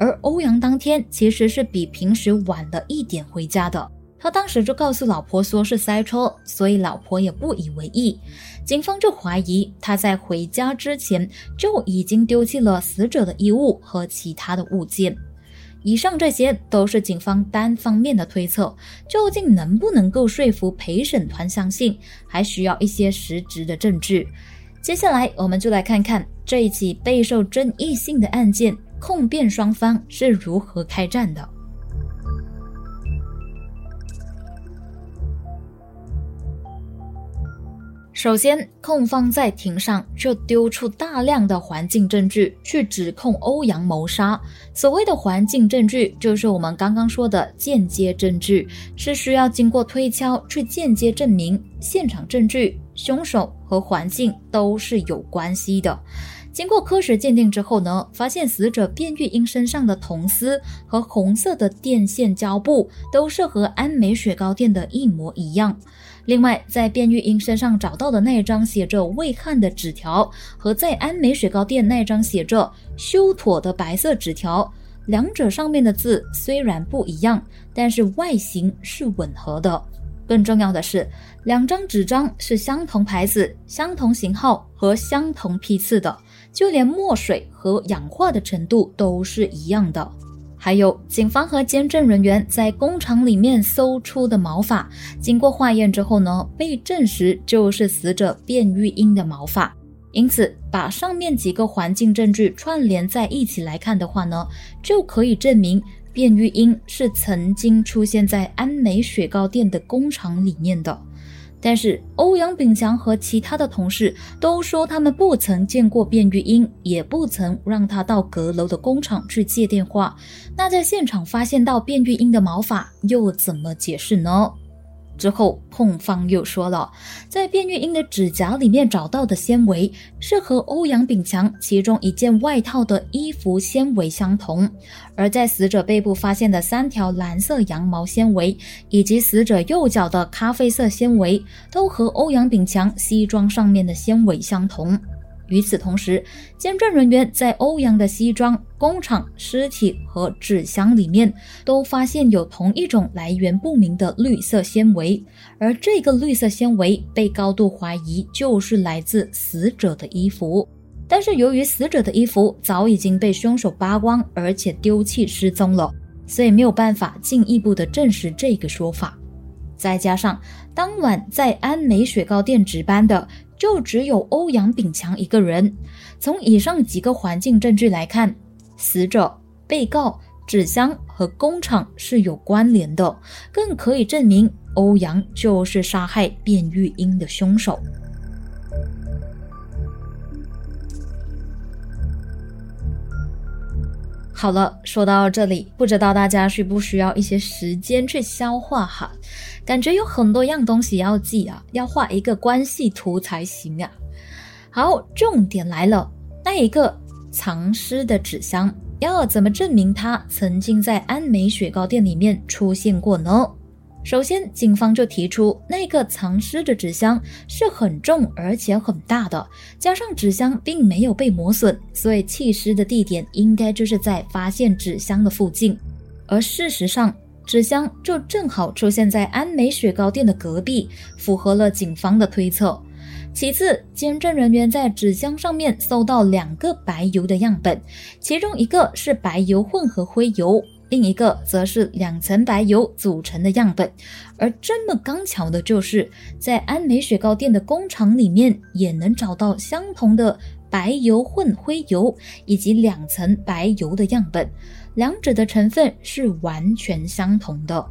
而欧阳当天其实是比平时晚了一点回家的，他当时就告诉老婆说是塞车，所以老婆也不以为意。警方就怀疑他在回家之前就已经丢弃了死者的衣物和其他的物件。以上这些都是警方单方面的推测，究竟能不能够说服陪审团相信，还需要一些实质的证据。接下来我们就来看看这一起备受争议性的案件。控辩双方是如何开战的？首先，控方在庭上就丢出大量的环境证据去指控欧阳谋杀。所谓的环境证据，就是我们刚刚说的间接证据，是需要经过推敲去间接证明现场证据、凶手和环境都是有关系的。经过科学鉴定之后呢，发现死者卞玉英身上的铜丝和红色的电线胶布都是和安美雪糕店的一模一样。另外，在卞玉英身上找到的那张写着未焊的纸条，和在安美雪糕店那张写着修妥的白色纸条，两者上面的字虽然不一样，但是外形是吻合的。更重要的是，两张纸张是相同牌子、相同型号和相同批次的。就连墨水和氧化的程度都是一样的。还有，警方和监证人员在工厂里面搜出的毛发，经过化验之后呢，被证实就是死者卞玉英的毛发。因此，把上面几个环境证据串联在一起来看的话呢，就可以证明卞玉英是曾经出现在安美雪糕店的工厂里面的。但是欧阳炳强和其他的同事都说，他们不曾见过卞玉英，也不曾让他到阁楼的工厂去接电话。那在现场发现到卞玉英的毛发，又怎么解释呢？之后，控方又说了，在卞玉英的指甲里面找到的纤维是和欧阳炳强其中一件外套的衣服纤维相同，而在死者背部发现的三条蓝色羊毛纤维，以及死者右脚的咖啡色纤维，都和欧阳炳强西装上面的纤维相同。与此同时，监证人员在欧阳的西装、工厂、尸体和纸箱里面都发现有同一种来源不明的绿色纤维，而这个绿色纤维被高度怀疑就是来自死者的衣服。但是由于死者的衣服早已经被凶手扒光，而且丢弃失踪了，所以没有办法进一步的证实这个说法。再加上当晚在安美雪糕店值班的。就只有欧阳炳强一个人。从以上几个环境证据来看，死者、被告、纸箱和工厂是有关联的，更可以证明欧阳就是杀害卞玉英的凶手。好了，说到这里，不知道大家需不需要一些时间去消化哈？感觉有很多样东西要记啊，要画一个关系图才行啊。好，重点来了，那一个藏尸的纸箱要怎么证明它曾经在安美雪糕店里面出现过呢？首先，警方就提出，那个藏尸的纸箱是很重而且很大的，加上纸箱并没有被磨损，所以弃尸的地点应该就是在发现纸箱的附近。而事实上，纸箱就正好出现在安美雪糕店的隔壁，符合了警方的推测。其次，监证人员在纸箱上面搜到两个白油的样本，其中一个是白油混合灰油。另一个则是两层白油组成的样本，而这么刚巧的就是在安美雪糕店的工厂里面也能找到相同的白油混灰油以及两层白油的样本，两者的成分是完全相同的。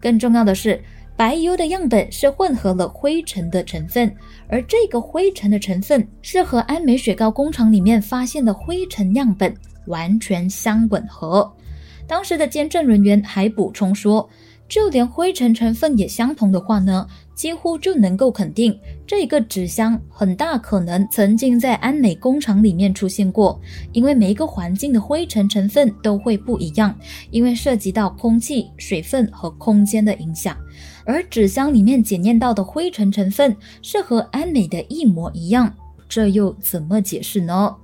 更重要的是，白油的样本是混合了灰尘的成分，而这个灰尘的成分是和安美雪糕工厂里面发现的灰尘样本完全相吻合。当时的监证人员还补充说，就连灰尘成分也相同的话呢，几乎就能够肯定这一个纸箱很大可能曾经在安美工厂里面出现过。因为每一个环境的灰尘成分都会不一样，因为涉及到空气、水分和空间的影响。而纸箱里面检验到的灰尘成分是和安美的一模一样，这又怎么解释呢？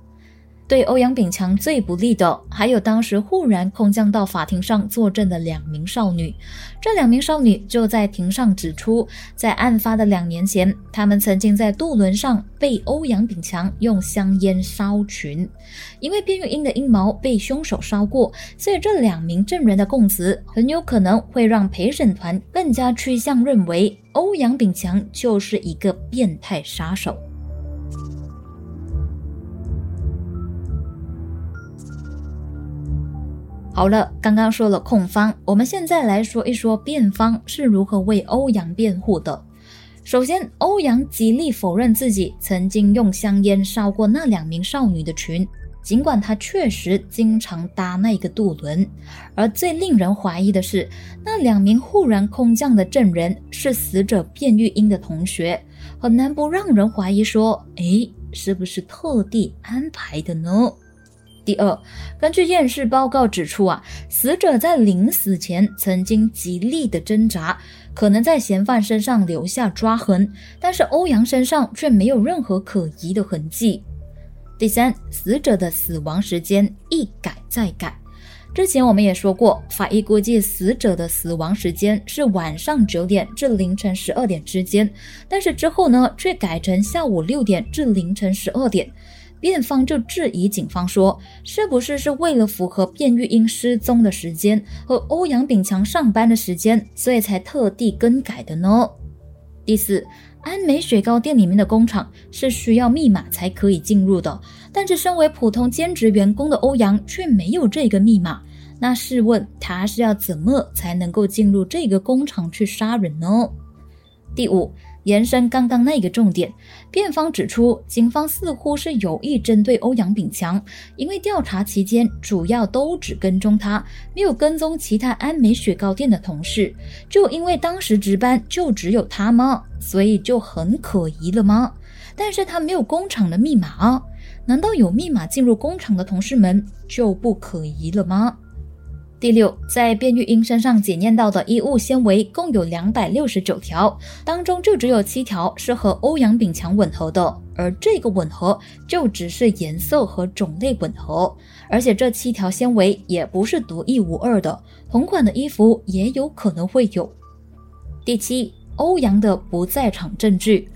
对欧阳炳强最不利的，还有当时忽然空降到法庭上作证的两名少女。这两名少女就在庭上指出，在案发的两年前，他们曾经在渡轮上被欧阳炳强用香烟烧群。因为卞玉英的阴毛被凶手烧过，所以这两名证人的供词很有可能会让陪审团更加趋向认为欧阳炳强就是一个变态杀手。好了，刚刚说了控方，我们现在来说一说辩方是如何为欧阳辩护的。首先，欧阳极力否认自己曾经用香烟烧过那两名少女的裙，尽管他确实经常搭那个渡轮。而最令人怀疑的是，那两名忽然空降的证人是死者卞玉英的同学，很难不让人怀疑说，诶，是不是特地安排的呢？第二，根据验尸报告指出啊，死者在临死前曾经极力的挣扎，可能在嫌犯身上留下抓痕，但是欧阳身上却没有任何可疑的痕迹。第三，死者的死亡时间一改再改，之前我们也说过，法医估计死者的死亡时间是晚上九点至凌晨十二点之间，但是之后呢，却改成下午六点至凌晨十二点。辩方就质疑警方说：“是不是是为了符合卞玉英失踪的时间和欧阳炳强上班的时间，所以才特地更改的呢？”第四，安美雪糕店里面的工厂是需要密码才可以进入的，但是身为普通兼职员工的欧阳却没有这个密码，那试问他是要怎么才能够进入这个工厂去杀人呢？第五。延伸刚刚那个重点，辩方指出，警方似乎是有意针对欧阳炳强，因为调查期间主要都只跟踪他，没有跟踪其他安美雪糕店的同事。就因为当时值班就只有他吗？所以就很可疑了吗？但是他没有工厂的密码，难道有密码进入工厂的同事们就不可疑了吗？第六，在卞玉英身上检验到的衣物纤维共有两百六十九条，当中就只有七条是和欧阳炳强吻合的，而这个吻合就只是颜色和种类吻合，而且这七条纤维也不是独一无二的，同款的衣服也有可能会有。第七，欧阳的不在场证据。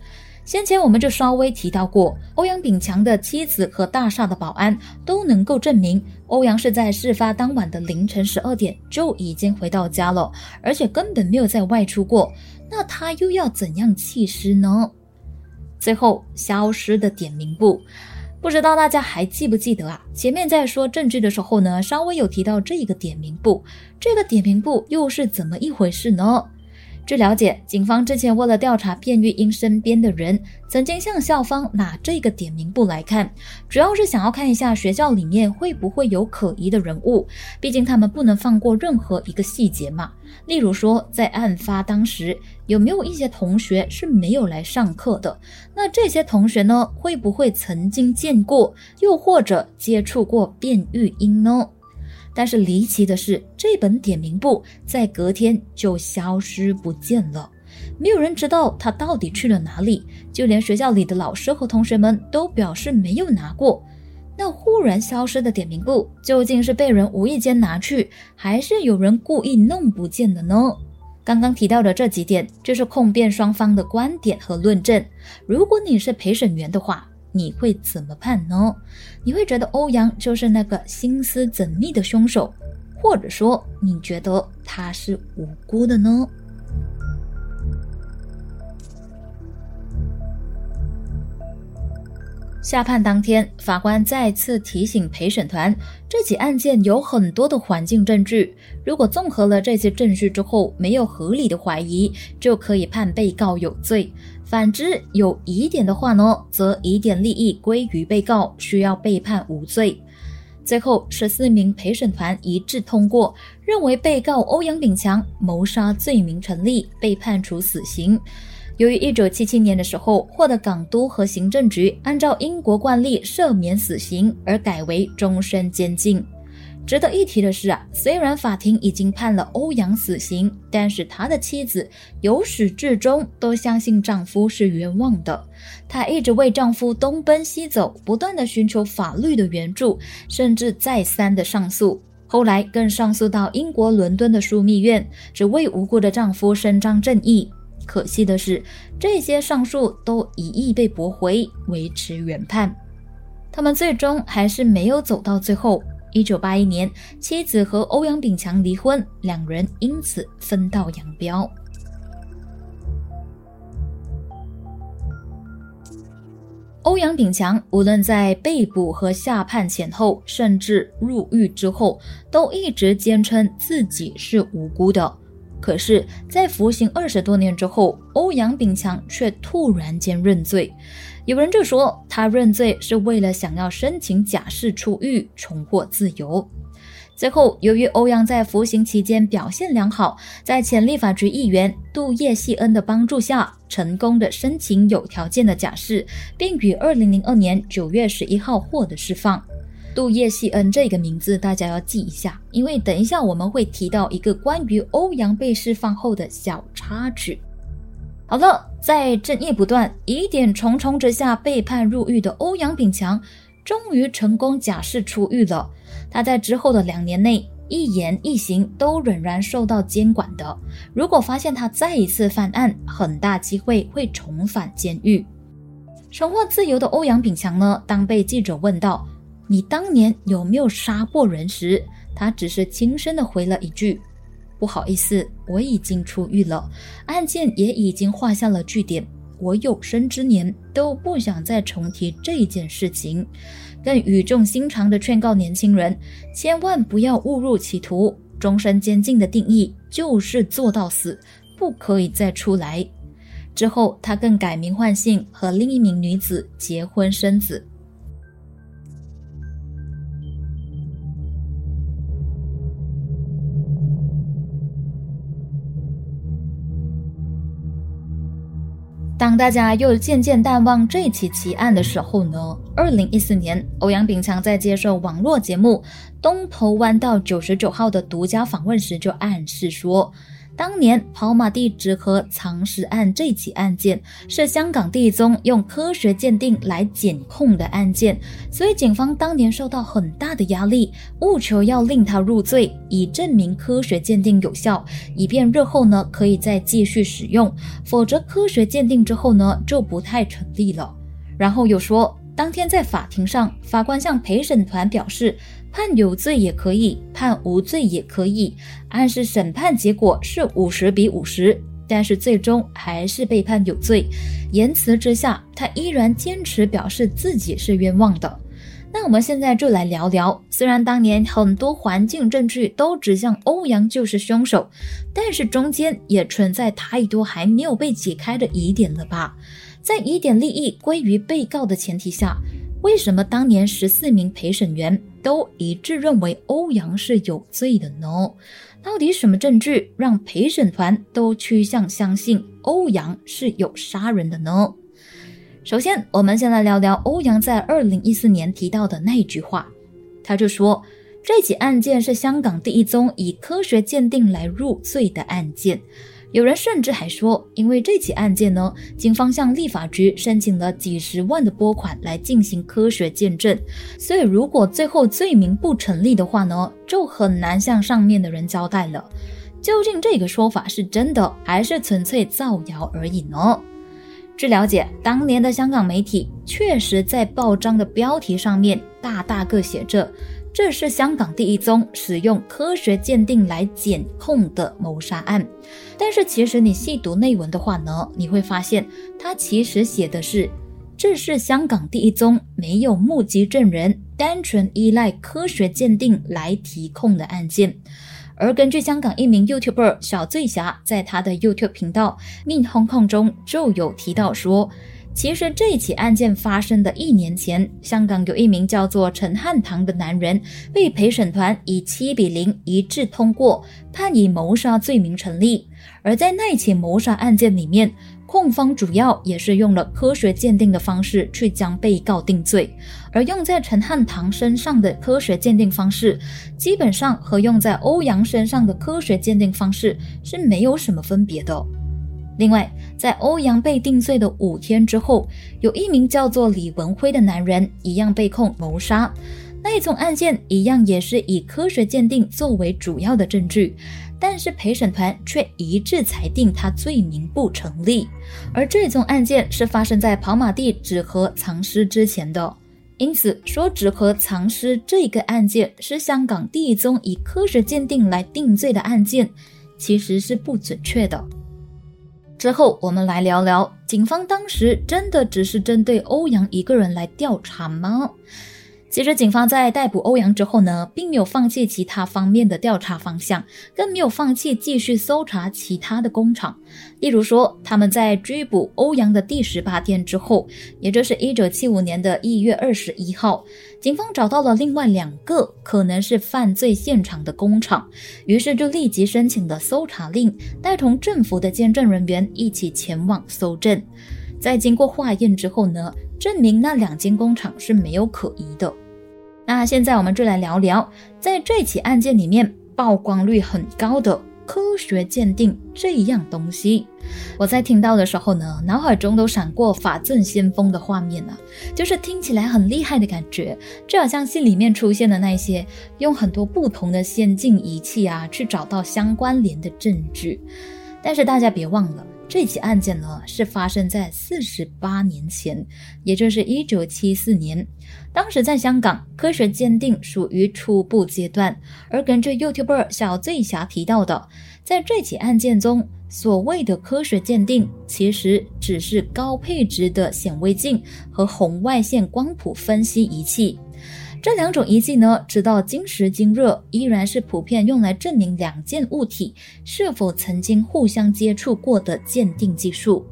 先前我们就稍微提到过，欧阳炳强的妻子和大厦的保安都能够证明，欧阳是在事发当晚的凌晨十二点就已经回到家了，而且根本没有再外出过。那他又要怎样弃尸呢？最后，消失的点名簿，不知道大家还记不记得啊？前面在说证据的时候呢，稍微有提到这个点名簿，这个点名簿又是怎么一回事呢？据了解，警方之前为了调查卞玉英身边的人，曾经向校方拿这个点名簿来看，主要是想要看一下学校里面会不会有可疑的人物。毕竟他们不能放过任何一个细节嘛。例如说，在案发当时有没有一些同学是没有来上课的？那这些同学呢，会不会曾经见过，又或者接触过卞玉英呢？但是离奇的是，这本点名簿在隔天就消失不见了，没有人知道他到底去了哪里，就连学校里的老师和同学们都表示没有拿过。那忽然消失的点名簿究竟是被人无意间拿去，还是有人故意弄不见的呢？刚刚提到的这几点，就是控辩双方的观点和论证。如果你是陪审员的话，你会怎么判呢？你会觉得欧阳就是那个心思缜密的凶手，或者说你觉得他是无辜的呢？下判当天，法官再次提醒陪审团，这起案件有很多的环境证据，如果综合了这些证据之后没有合理的怀疑，就可以判被告有罪。反之，有疑点的话呢，则疑点利益归于被告，需要被判无罪。最后，十四名陪审团一致通过，认为被告欧阳炳强谋杀罪名成立，被判处死刑。由于一九七七年的时候获得港督和行政局按照英国惯例赦免死刑，而改为终身监禁。值得一提的是啊，虽然法庭已经判了欧阳死刑，但是他的妻子由始至终都相信丈夫是冤枉的。她一直为丈夫东奔西走，不断的寻求法律的援助，甚至再三的上诉。后来更上诉到英国伦敦的枢密院，只为无辜的丈夫伸张正义。可惜的是，这些上诉都一一被驳回，维持原判。他们最终还是没有走到最后。一九八一年，妻子和欧阳炳强离婚，两人因此分道扬镳。欧阳炳强无论在被捕和下判前后，甚至入狱之后，都一直坚称自己是无辜的。可是，在服刑二十多年之后，欧阳炳强却突然间认罪。有人就说他认罪是为了想要申请假释出狱，重获自由。最后，由于欧阳在服刑期间表现良好，在前立法局议员杜叶锡恩的帮助下，成功的申请有条件的假释，并于二零零二年九月十一号获得释放。杜叶锡恩这个名字大家要记一下，因为等一下我们会提到一个关于欧阳被释放后的小插曲。好了，在争议不断、疑点重重之下，被判入狱的欧阳炳强，终于成功假释出狱了。他在之后的两年内，一言一行都仍然受到监管的。如果发现他再一次犯案，很大机会会重返监狱。重获自由的欧阳炳强呢？当被记者问到“你当年有没有杀过人”时，他只是轻声的回了一句。不好意思，我已经出狱了，案件也已经画下了句点。我有生之年都不想再重提这件事情，更语重心长地劝告年轻人，千万不要误入歧途。终身监禁的定义就是做到死，不可以再出来。之后，他更改名换姓，和另一名女子结婚生子。当大家又渐渐淡忘这起奇案的时候呢？二零一四年，欧阳炳强在接受网络节目《东头湾道九十九号》的独家访问时，就暗示说。当年跑马地纸盒藏尸案这起案件是香港地宗用科学鉴定来检控的案件，所以警方当年受到很大的压力，务求要令他入罪，以证明科学鉴定有效，以便日后呢可以再继续使用，否则科学鉴定之后呢就不太成立了。然后又说，当天在法庭上，法官向陪审团表示。判有罪也可以，判无罪也可以，暗示审判结果是五十比五十，但是最终还是被判有罪。言辞之下，他依然坚持表示自己是冤枉的。那我们现在就来聊聊，虽然当年很多环境证据都指向欧阳就是凶手，但是中间也存在太多还没有被解开的疑点了吧？在疑点利益归于被告的前提下，为什么当年十四名陪审员都一致认为欧阳是有罪的呢？到底什么证据让陪审团都趋向相信欧阳是有杀人的呢？首先，我们先来聊聊欧阳在二零一四年提到的那句话，他就说这起案件是香港第一宗以科学鉴定来入罪的案件。有人甚至还说，因为这起案件呢，警方向立法局申请了几十万的拨款来进行科学见证，所以如果最后罪名不成立的话呢，就很难向上面的人交代了。究竟这个说法是真的，还是纯粹造谣而已呢？据了解，当年的香港媒体确实在报章的标题上面大大个写着。这是香港第一宗使用科学鉴定来检控的谋杀案，但是其实你细读内文的话呢，你会发现它其实写的是这是香港第一宗没有目击证人、单纯依赖科学鉴定来提控的案件。而根据香港一名 YouTuber 小醉侠在他的 YouTube 频道《命 Hong Kong》中就有提到说。其实这起案件发生的一年前，香港有一名叫做陈汉堂的男人被陪审团以七比零一致通过，判以谋杀罪名成立。而在那起谋杀案件里面，控方主要也是用了科学鉴定的方式去将被告定罪，而用在陈汉堂身上的科学鉴定方式，基本上和用在欧阳身上的科学鉴定方式是没有什么分别的。另外，在欧阳被定罪的五天之后，有一名叫做李文辉的男人一样被控谋杀。那一宗案件一样也是以科学鉴定作为主要的证据，但是陪审团却一致裁定他罪名不成立。而这宗案件是发生在跑马地纸盒藏尸之前的，因此说纸盒藏尸这个案件是香港第一宗以科学鉴定来定罪的案件，其实是不准确的。之后，我们来聊聊，警方当时真的只是针对欧阳一个人来调查吗？其实，警方在逮捕欧阳之后呢，并没有放弃其他方面的调查方向，更没有放弃继续搜查其他的工厂。例如说，他们在追捕欧阳的第十八天之后，也就是一九七五年的一月二十一号，警方找到了另外两个可能是犯罪现场的工厂，于是就立即申请了搜查令，带同政府的监证人员一起前往搜证。在经过化验之后呢？证明那两间工厂是没有可疑的。那现在我们就来聊聊，在这起案件里面曝光率很高的科学鉴定这样东西。我在听到的时候呢，脑海中都闪过法证先锋的画面啊，就是听起来很厉害的感觉，就好像戏里面出现的那些用很多不同的先进仪器啊，去找到相关联的证据。但是大家别忘了。这起案件呢，是发生在四十八年前，也就是一九七四年。当时在香港，科学鉴定属于初步阶段。而根据 YouTuber 小醉侠提到的，在这起案件中，所谓的科学鉴定，其实只是高配置的显微镜和红外线光谱分析仪器。这两种仪器呢，直到今时今日，依然是普遍用来证明两件物体是否曾经互相接触过的鉴定技术。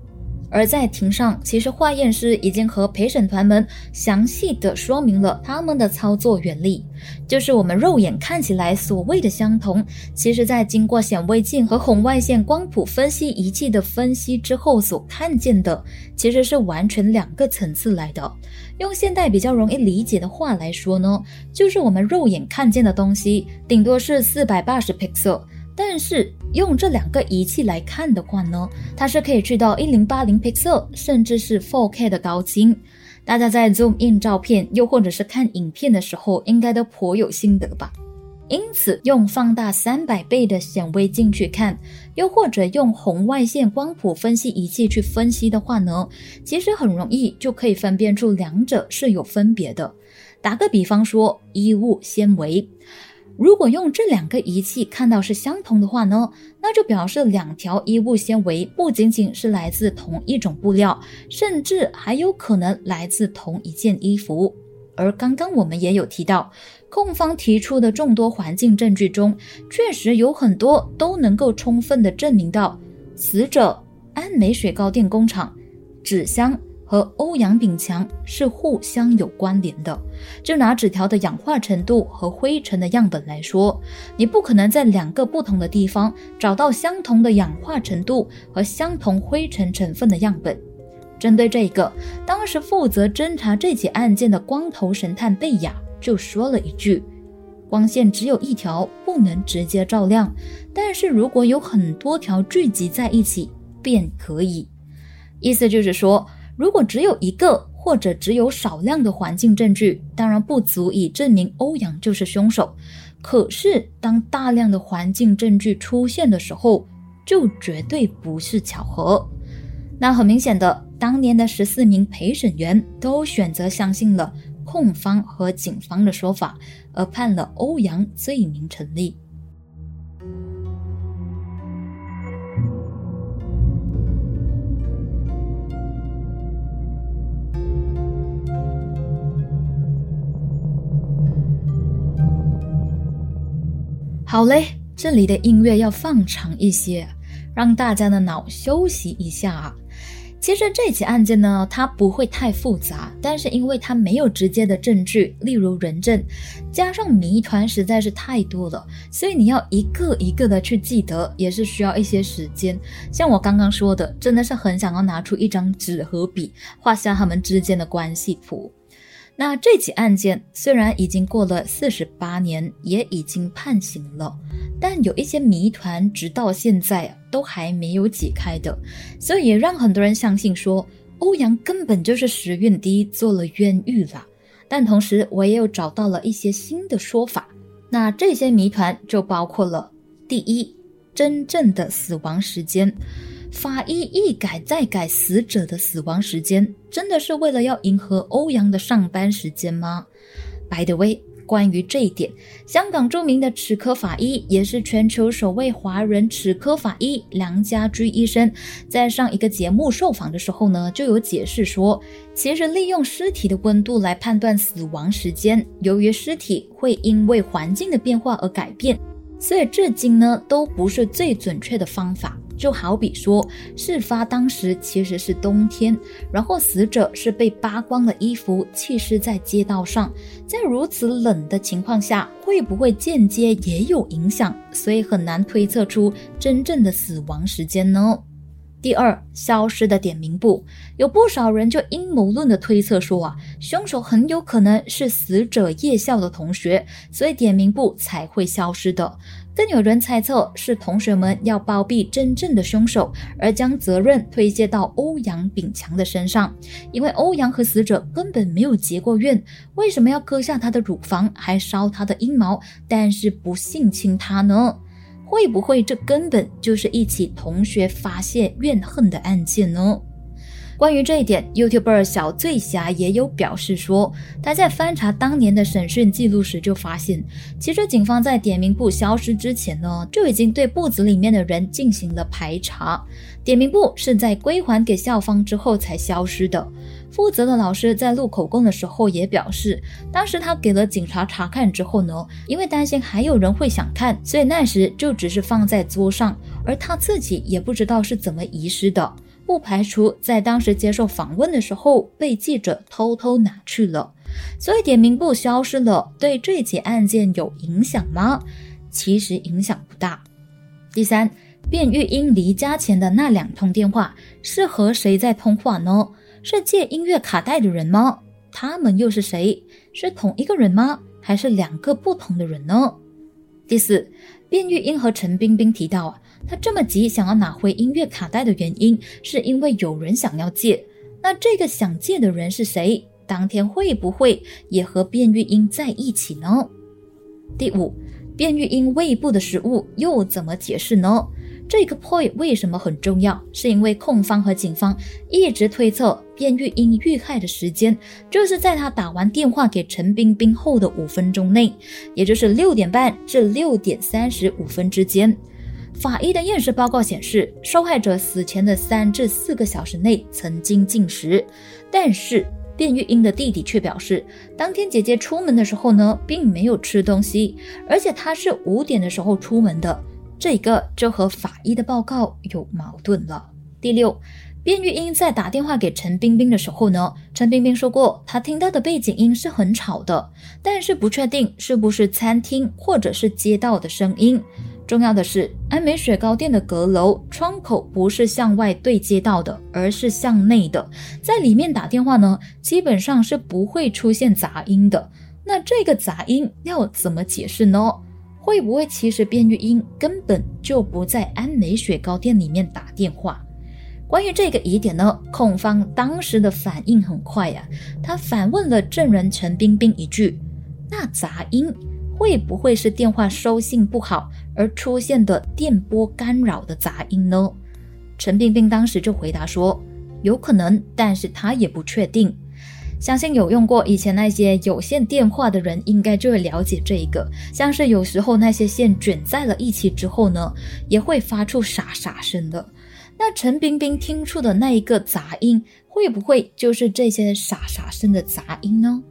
而在庭上，其实化验师已经和陪审团们详细的说明了他们的操作原理，就是我们肉眼看起来所谓的相同，其实在经过显微镜和红外线光谱分析仪器的分析之后所看见的，其实是完全两个层次来的。用现代比较容易理解的话来说呢，就是我们肉眼看见的东西顶多是四百八十 pixel。但是用这两个仪器来看的话呢，它是可以去到一零八零 pixel，甚至是 4K 的高清。大家在 zoom in 照片，又或者是看影片的时候，应该都颇有心得吧？因此，用放大三百倍的显微镜去看，又或者用红外线光谱分析仪器去分析的话呢，其实很容易就可以分辨出两者是有分别的。打个比方说，衣物纤维。如果用这两个仪器看到是相同的话呢，那就表示两条衣物纤维不仅仅是来自同一种布料，甚至还有可能来自同一件衣服。而刚刚我们也有提到，控方提出的众多环境证据中，确实有很多都能够充分的证明到死者安美水糕店工厂纸箱。和欧阳炳强是互相有关联的。就拿纸条的氧化程度和灰尘的样本来说，你不可能在两个不同的地方找到相同的氧化程度和相同灰尘成分的样本。针对这个，当时负责侦查这起案件的光头神探贝雅就说了一句：“光线只有一条，不能直接照亮，但是如果有很多条聚集在一起，便可以。”意思就是说。如果只有一个或者只有少量的环境证据，当然不足以证明欧阳就是凶手。可是，当大量的环境证据出现的时候，就绝对不是巧合。那很明显的，当年的十四名陪审员都选择相信了控方和警方的说法，而判了欧阳罪名成立。好嘞，这里的音乐要放长一些，让大家的脑休息一下啊。其实这起案件呢，它不会太复杂，但是因为它没有直接的证据，例如人证，加上谜团实在是太多了，所以你要一个一个的去记得，也是需要一些时间。像我刚刚说的，真的是很想要拿出一张纸和笔，画下他们之间的关系图。那这起案件虽然已经过了四十八年，也已经判刑了，但有一些谜团直到现在都还没有解开的，所以也让很多人相信说欧阳根本就是时运低做了冤狱了。但同时，我也有找到了一些新的说法。那这些谜团就包括了第一，真正的死亡时间。法医一改再改死者的死亡时间，真的是为了要迎合欧阳的上班时间吗？By the way，关于这一点，香港著名的齿科法医，也是全球首位华人齿科法医梁家驹医生，在上一个节目受访的时候呢，就有解释说，其实利用尸体的温度来判断死亡时间，由于尸体会因为环境的变化而改变，所以至今呢都不是最准确的方法。就好比说，事发当时其实是冬天，然后死者是被扒光了衣服弃尸在街道上，在如此冷的情况下，会不会间接也有影响？所以很难推测出真正的死亡时间呢。第二，消失的点名簿，有不少人就阴谋论的推测说啊，凶手很有可能是死者夜校的同学，所以点名簿才会消失的。更有人猜测是同学们要包庇真正的凶手，而将责任推卸到欧阳炳强的身上。因为欧阳和死者根本没有结过怨，为什么要割下他的乳房，还烧他的阴毛，但是不性侵他呢？会不会这根本就是一起同学发泄怨恨的案件呢？关于这一点，YouTuber 小醉侠也有表示说，他在翻查当年的审讯记录时就发现，其实警方在点名簿消失之前呢，就已经对簿子里面的人进行了排查。点名簿是在归还给校方之后才消失的。负责的老师在录口供的时候也表示，当时他给了警察查看之后呢，因为担心还有人会想看，所以那时就只是放在桌上，而他自己也不知道是怎么遗失的。不排除在当时接受访问的时候被记者偷偷拿去了，所以点名簿消失了，对这起案件有影响吗？其实影响不大。第三，卞玉英离家前的那两通电话是和谁在通话呢？是借音乐卡带的人吗？他们又是谁？是同一个人吗？还是两个不同的人呢？第四，卞玉英和陈冰冰提到啊。他这么急想要拿回音乐卡带的原因，是因为有人想要借。那这个想借的人是谁？当天会不会也和卞玉英在一起呢？第五，卞玉英胃部的食物又怎么解释呢？这个 point 为什么很重要？是因为控方和警方一直推测卞玉英遇害的时间，就是在他打完电话给陈冰冰后的五分钟内，也就是六点半至六点三十五分之间。法医的验尸报告显示，受害者死前的三至四个小时内曾经进食，但是卞玉英的弟弟却表示，当天姐姐出门的时候呢，并没有吃东西，而且她是五点的时候出门的，这个就和法医的报告有矛盾了。第六。卞玉英在打电话给陈冰冰的时候呢，陈冰冰说过，她听到的背景音是很吵的，但是不确定是不是餐厅或者是街道的声音。重要的是，安美雪糕店的阁楼窗口不是向外对接到的，而是向内的，在里面打电话呢，基本上是不会出现杂音的。那这个杂音要怎么解释呢？会不会其实卞玉英根本就不在安美雪糕店里面打电话？关于这个疑点呢，控方当时的反应很快呀，他反问了证人陈冰冰一句：“那杂音会不会是电话收信不好而出现的电波干扰的杂音呢？”陈冰冰当时就回答说：“有可能，但是他也不确定。相信有用过以前那些有线电话的人，应该就会了解这一个，像是有时候那些线卷在了一起之后呢，也会发出沙沙声的。”那陈冰冰听出的那一个杂音，会不会就是这些沙沙声的杂音呢？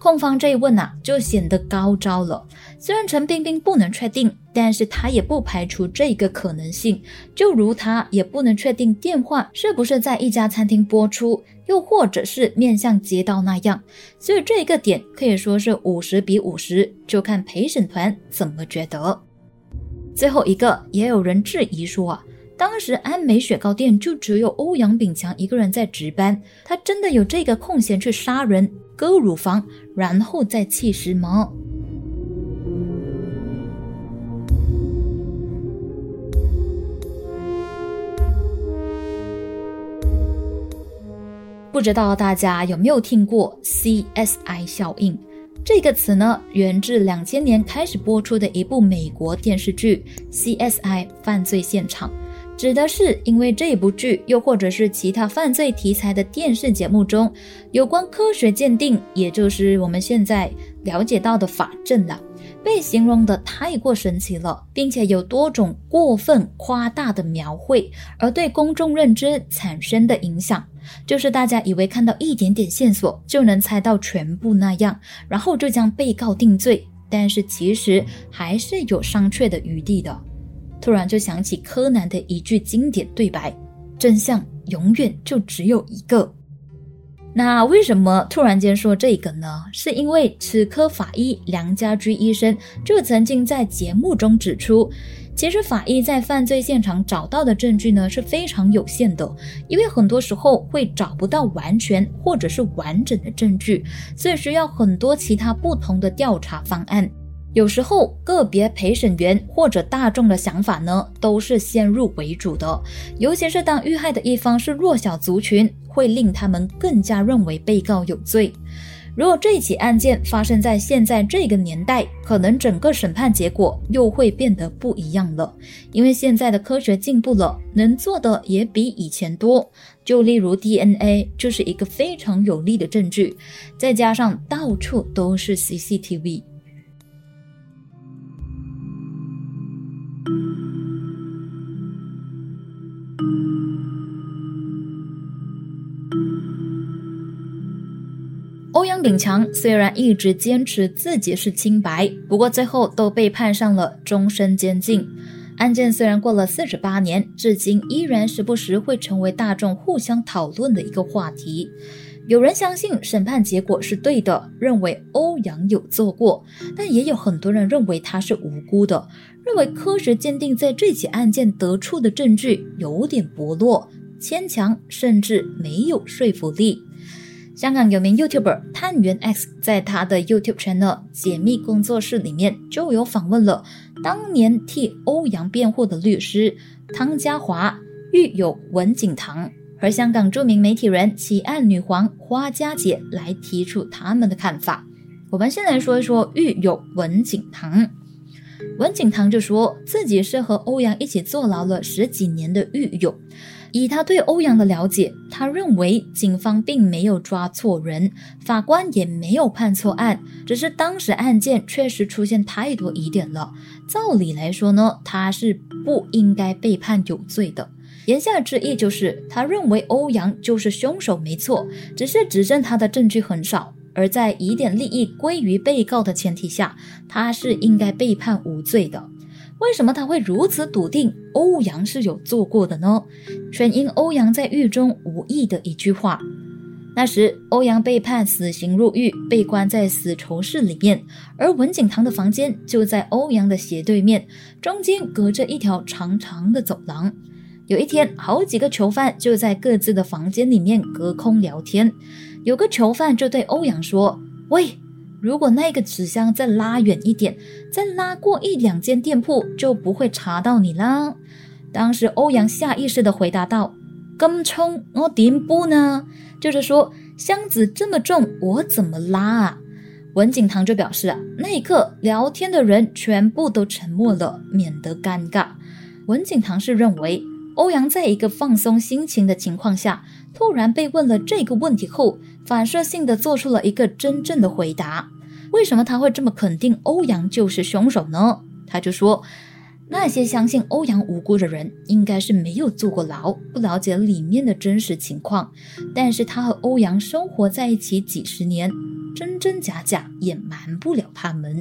控方这一问啊，就显得高招了。虽然陈冰冰不能确定，但是他也不排除这个可能性。就如他也不能确定电话是不是在一家餐厅播出，又或者是面向街道那样。所以这一个点可以说是五十比五十，就看陪审团怎么觉得。最后一个，也有人质疑说啊。当时安美雪糕店就只有欧阳炳强一个人在值班，他真的有这个空闲去杀人、割乳房，然后再弃尸吗？不知道大家有没有听过 CSI 效应这个词呢？源自两千年开始播出的一部美国电视剧《CSI 犯罪现场》。指的是因为这部剧，又或者是其他犯罪题材的电视节目中，有关科学鉴定，也就是我们现在了解到的法证了，被形容的太过神奇了，并且有多种过分夸大的描绘，而对公众认知产生的影响，就是大家以为看到一点点线索就能猜到全部那样，然后就将被告定罪，但是其实还是有商榷的余地的。突然就想起柯南的一句经典对白：“真相永远就只有一个。”那为什么突然间说这个呢？是因为此科法医梁家驹医生就曾经在节目中指出，其实法医在犯罪现场找到的证据呢是非常有限的，因为很多时候会找不到完全或者是完整的证据，所以需要很多其他不同的调查方案。有时候，个别陪审员或者大众的想法呢，都是先入为主的。尤其是当遇害的一方是弱小族群，会令他们更加认为被告有罪。如果这起案件发生在现在这个年代，可能整个审判结果又会变得不一样了。因为现在的科学进步了，能做的也比以前多。就例如 DNA 就是一个非常有力的证据，再加上到处都是 CCTV。欧阳炳强虽然一直坚持自己是清白，不过最后都被判上了终身监禁。案件虽然过了四十八年，至今依然时不时会成为大众互相讨论的一个话题。有人相信审判结果是对的，认为欧阳有做过，但也有很多人认为他是无辜的，认为科学鉴定在这起案件得出的证据有点薄弱、牵强，甚至没有说服力。香港有名 YouTuber 探员 X 在他的 YouTube channel 解密工作室里面就有访问了当年替欧阳辩护的律师汤家华、狱友文景堂和香港著名媒体人奇案女皇花家姐来提出他们的看法。我们先来说一说狱友文景堂。文景堂就说自己是和欧阳一起坐牢了十几年的狱友。以他对欧阳的了解，他认为警方并没有抓错人，法官也没有判错案，只是当时案件确实出现太多疑点了。照理来说呢，他是不应该被判有罪的。言下之意就是他认为欧阳就是凶手没错，只是指证他的证据很少。而在疑点利益归于被告的前提下，他是应该被判无罪的。为什么他会如此笃定欧阳是有做过的呢？全因欧阳在狱中无意的一句话。那时，欧阳被判死刑入狱，被关在死囚室里面，而文景堂的房间就在欧阳的斜对面，中间隔着一条长长的走廊。有一天，好几个囚犯就在各自的房间里面隔空聊天。有个囚犯就对欧阳说：“喂，如果那个纸箱再拉远一点，再拉过一两间店铺，就不会查到你啦。”当时，欧阳下意识的回答道：“咁重，我点搬呢？”就是说，箱子这么重，我怎么拉啊？文景堂就表示啊，那一刻聊天的人全部都沉默了，免得尴尬。文景堂是认为，欧阳在一个放松心情的情况下，突然被问了这个问题后，反射性的做出了一个真正的回答。为什么他会这么肯定欧阳就是凶手呢？他就说。那些相信欧阳无辜的人，应该是没有坐过牢，不了解里面的真实情况。但是他和欧阳生活在一起几十年，真真假假也瞒不了他们。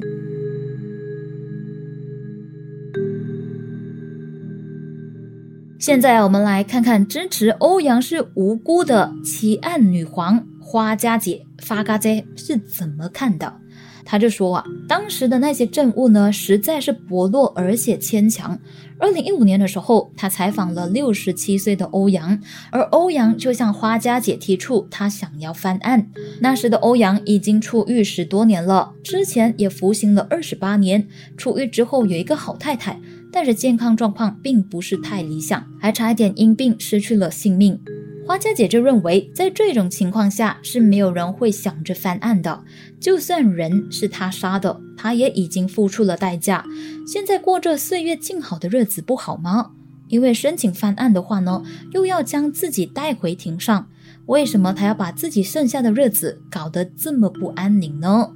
现在我们来看看支持欧阳是无辜的奇案女皇花家姐发嘎姐是怎么看的。他就说啊，当时的那些证物呢，实在是薄弱而且牵强。二零一五年的时候，他采访了六十七岁的欧阳，而欧阳就向花家姐提出他想要翻案。那时的欧阳已经出狱十多年了，之前也服刑了二十八年。出狱之后有一个好太太，但是健康状况并不是太理想，还差一点因病失去了性命。花家姐就认为，在这种情况下是没有人会想着翻案的。就算人是他杀的，他也已经付出了代价。现在过着岁月静好的日子不好吗？因为申请翻案的话呢，又要将自己带回庭上。为什么他要把自己剩下的日子搞得这么不安宁呢？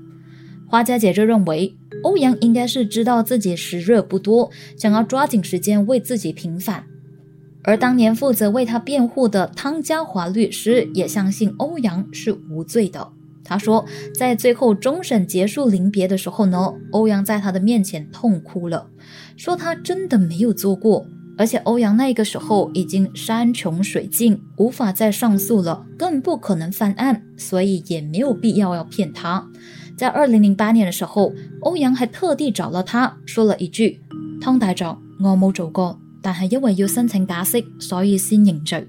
花家姐就认为，欧阳应该是知道自己时日不多，想要抓紧时间为自己平反。而当年负责为他辩护的汤家华律师也相信欧阳是无罪的。他说，在最后终审结束临别的时候呢，欧阳在他的面前痛哭了，说他真的没有做过，而且欧阳那个时候已经山穷水尽，无法再上诉了，更不可能翻案，所以也没有必要要骗他。在二零零八年的时候，欧阳还特地找了他，说了一句：“汤大长，我冇做过。”但係因为要申请假释，所以先认罪，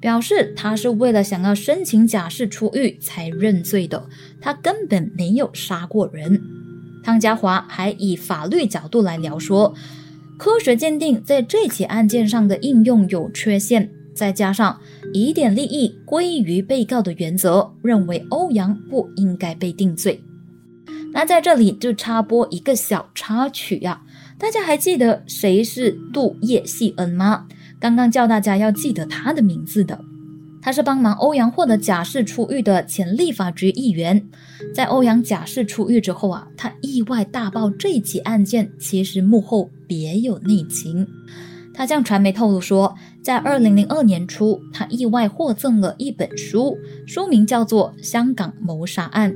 表示他是为了想要申请假释出狱才认罪的，他根本没有杀过人。汤家华还以法律角度来聊说，科学鉴定在这起案件上的应用有缺陷，再加上疑点利益归于被告的原则，认为欧阳不应该被定罪。那在这里就插播一个小插曲呀。大家还记得谁是杜叶细恩吗？刚刚叫大家要记得他的名字的，他是帮忙欧阳获得假释出狱的前立法局议员。在欧阳假释出狱之后啊，他意外大爆这起案件其实幕后别有内情。他向传媒透露说，在二零零二年初，他意外获赠了一本书，书名叫做《香港谋杀案》。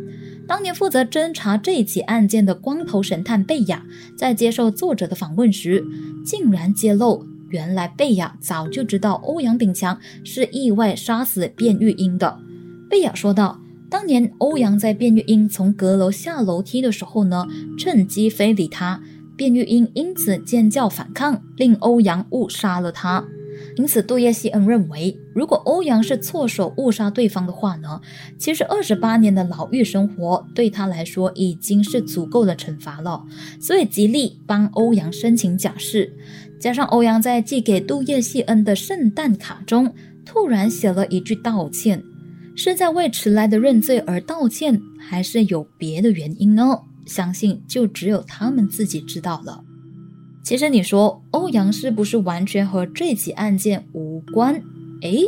当年负责侦查这起案件的光头神探贝雅，在接受作者的访问时，竟然揭露，原来贝雅早就知道欧阳炳强是意外杀死卞玉英的。贝雅说道：“当年欧阳在卞玉英从阁楼下楼梯的时候呢，趁机非礼他，卞玉英因此尖叫反抗，令欧阳误杀了他。”因此，杜叶希恩认为，如果欧阳是错手误杀对方的话呢，其实二十八年的牢狱生活对他来说已经是足够的惩罚了，所以极力帮欧阳申请假释。加上欧阳在寄给杜叶希恩的圣诞卡中突然写了一句道歉，是在为迟来的认罪而道歉，还是有别的原因呢？相信就只有他们自己知道了。其实你说欧阳是不是完全和这起案件无关？诶，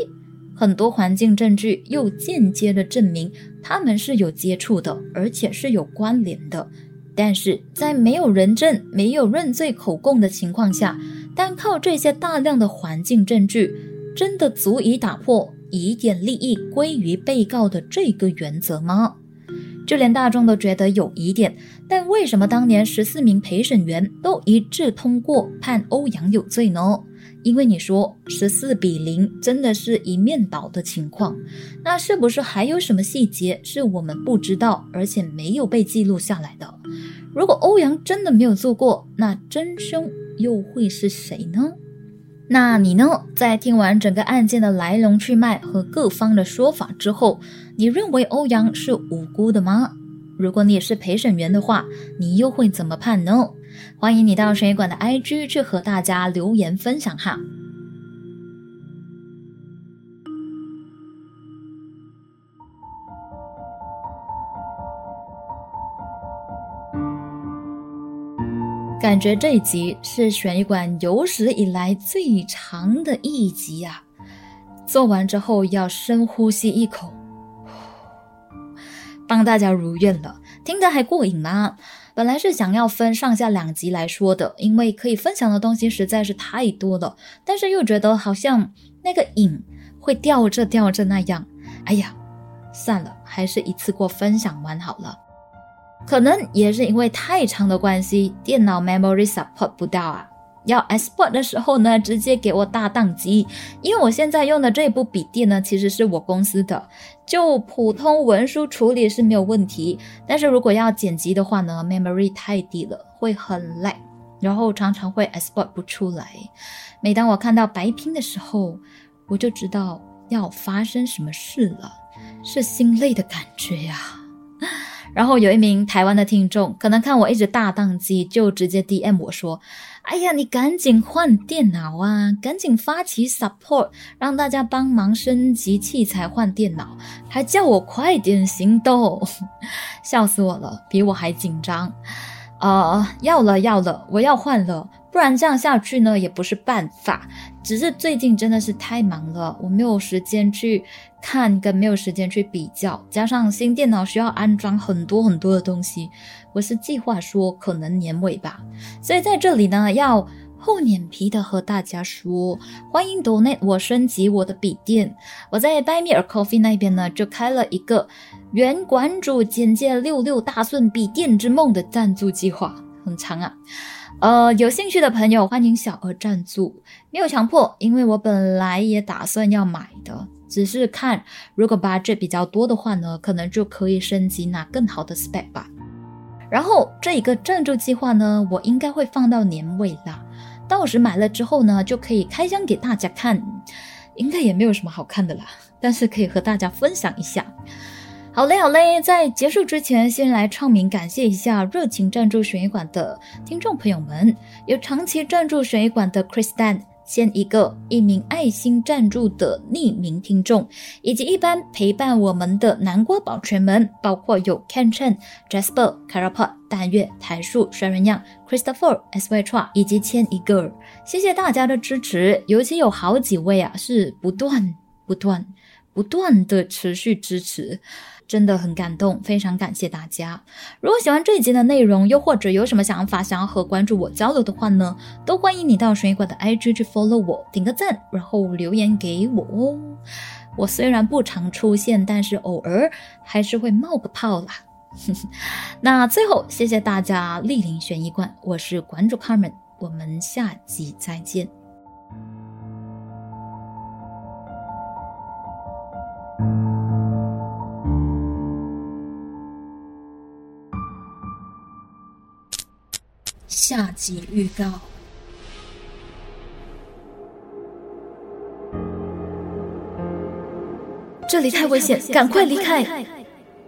很多环境证据又间接的证明他们是有接触的，而且是有关联的。但是在没有人证、没有认罪口供的情况下，单靠这些大量的环境证据，真的足以打破疑点利益归于被告的这个原则吗？就连大众都觉得有疑点，但为什么当年十四名陪审员都一致通过判欧阳有罪呢？因为你说十四比零真的是一面倒的情况，那是不是还有什么细节是我们不知道，而且没有被记录下来的？如果欧阳真的没有做过，那真凶又会是谁呢？那你呢？在听完整个案件的来龙去脉和各方的说法之后，你认为欧阳是无辜的吗？如果你也是陪审员的话，你又会怎么判呢？欢迎你到水管的 IG 去和大家留言分享哈。感觉这一集是悬疑馆有史以来最长的一集啊！做完之后要深呼吸一口，帮大家如愿了。听得还过瘾吗？本来是想要分上下两集来说的，因为可以分享的东西实在是太多了。但是又觉得好像那个瘾会吊着吊着那样。哎呀，算了，还是一次过分享完好了。可能也是因为太长的关系，电脑 memory support 不到啊。要 export 的时候呢，直接给我大宕机。因为我现在用的这部笔电呢，其实是我公司的，就普通文书处理是没有问题。但是如果要剪辑的话呢，memory 太低了，会很累，然后常常会 export 不出来。每当我看到白屏的时候，我就知道要发生什么事了，是心累的感觉呀。然后有一名台湾的听众，可能看我一直大宕机，就直接 DM 我说：“哎呀，你赶紧换电脑啊，赶紧发起 support，让大家帮忙升级器材换电脑，还叫我快点行动，笑死我了，比我还紧张。呃，要了要了，我要换了，不然这样下去呢也不是办法。只是最近真的是太忙了，我没有时间去。”看跟没有时间去比较，加上新电脑需要安装很多很多的东西，我是计划说可能年尾吧。所以在这里呢，要厚脸皮的和大家说，欢迎 Donate 我升级我的笔电。我在 Buy Me a Coffee 那边呢，就开了一个原馆主简介六六大顺笔电之梦的赞助计划，很长啊。呃，有兴趣的朋友欢迎小额赞助，没有强迫，因为我本来也打算要买的。只是看，如果 budget 比较多的话呢，可能就可以升级拿更好的 spec 吧。然后这一个赞助计划呢，我应该会放到年尾啦。到时买了之后呢，就可以开箱给大家看。应该也没有什么好看的啦，但是可以和大家分享一下。好嘞，好嘞，在结束之前，先来唱名感谢一下热情赞助悬疑馆的听众朋友们，有长期赞助悬疑馆的 Chris Dan。先一个一名爱心赞助的匿名听众，以及一般陪伴我们的南瓜保全们，包括有 Ken Chen、Jasper、Carapa、淡月、台树、帅人样、Christopher、S Y Tra 以及千一个，谢谢大家的支持，尤其有好几位啊，是不断、不断、不断的持续支持。真的很感动，非常感谢大家。如果喜欢这一集的内容，又或者有什么想法想要和关注我交流的话呢，都欢迎你到水管的 IG 去 follow 我，点个赞，然后留言给我哦。我虽然不常出现，但是偶尔还是会冒个泡啦。那最后，谢谢大家莅临悬疑馆，我是馆主 Carmen，我们下集再见。下集预告。这里太危险，赶快离开！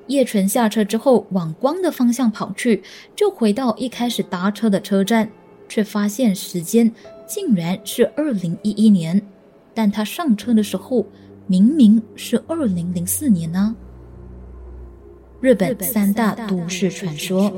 叶纯下车之后，往光的方向跑去，就回到一开始搭车的车站，却发现时间竟然是二零一一年，但他上车的时候明明是二零零四年呢。日本三大都市传说。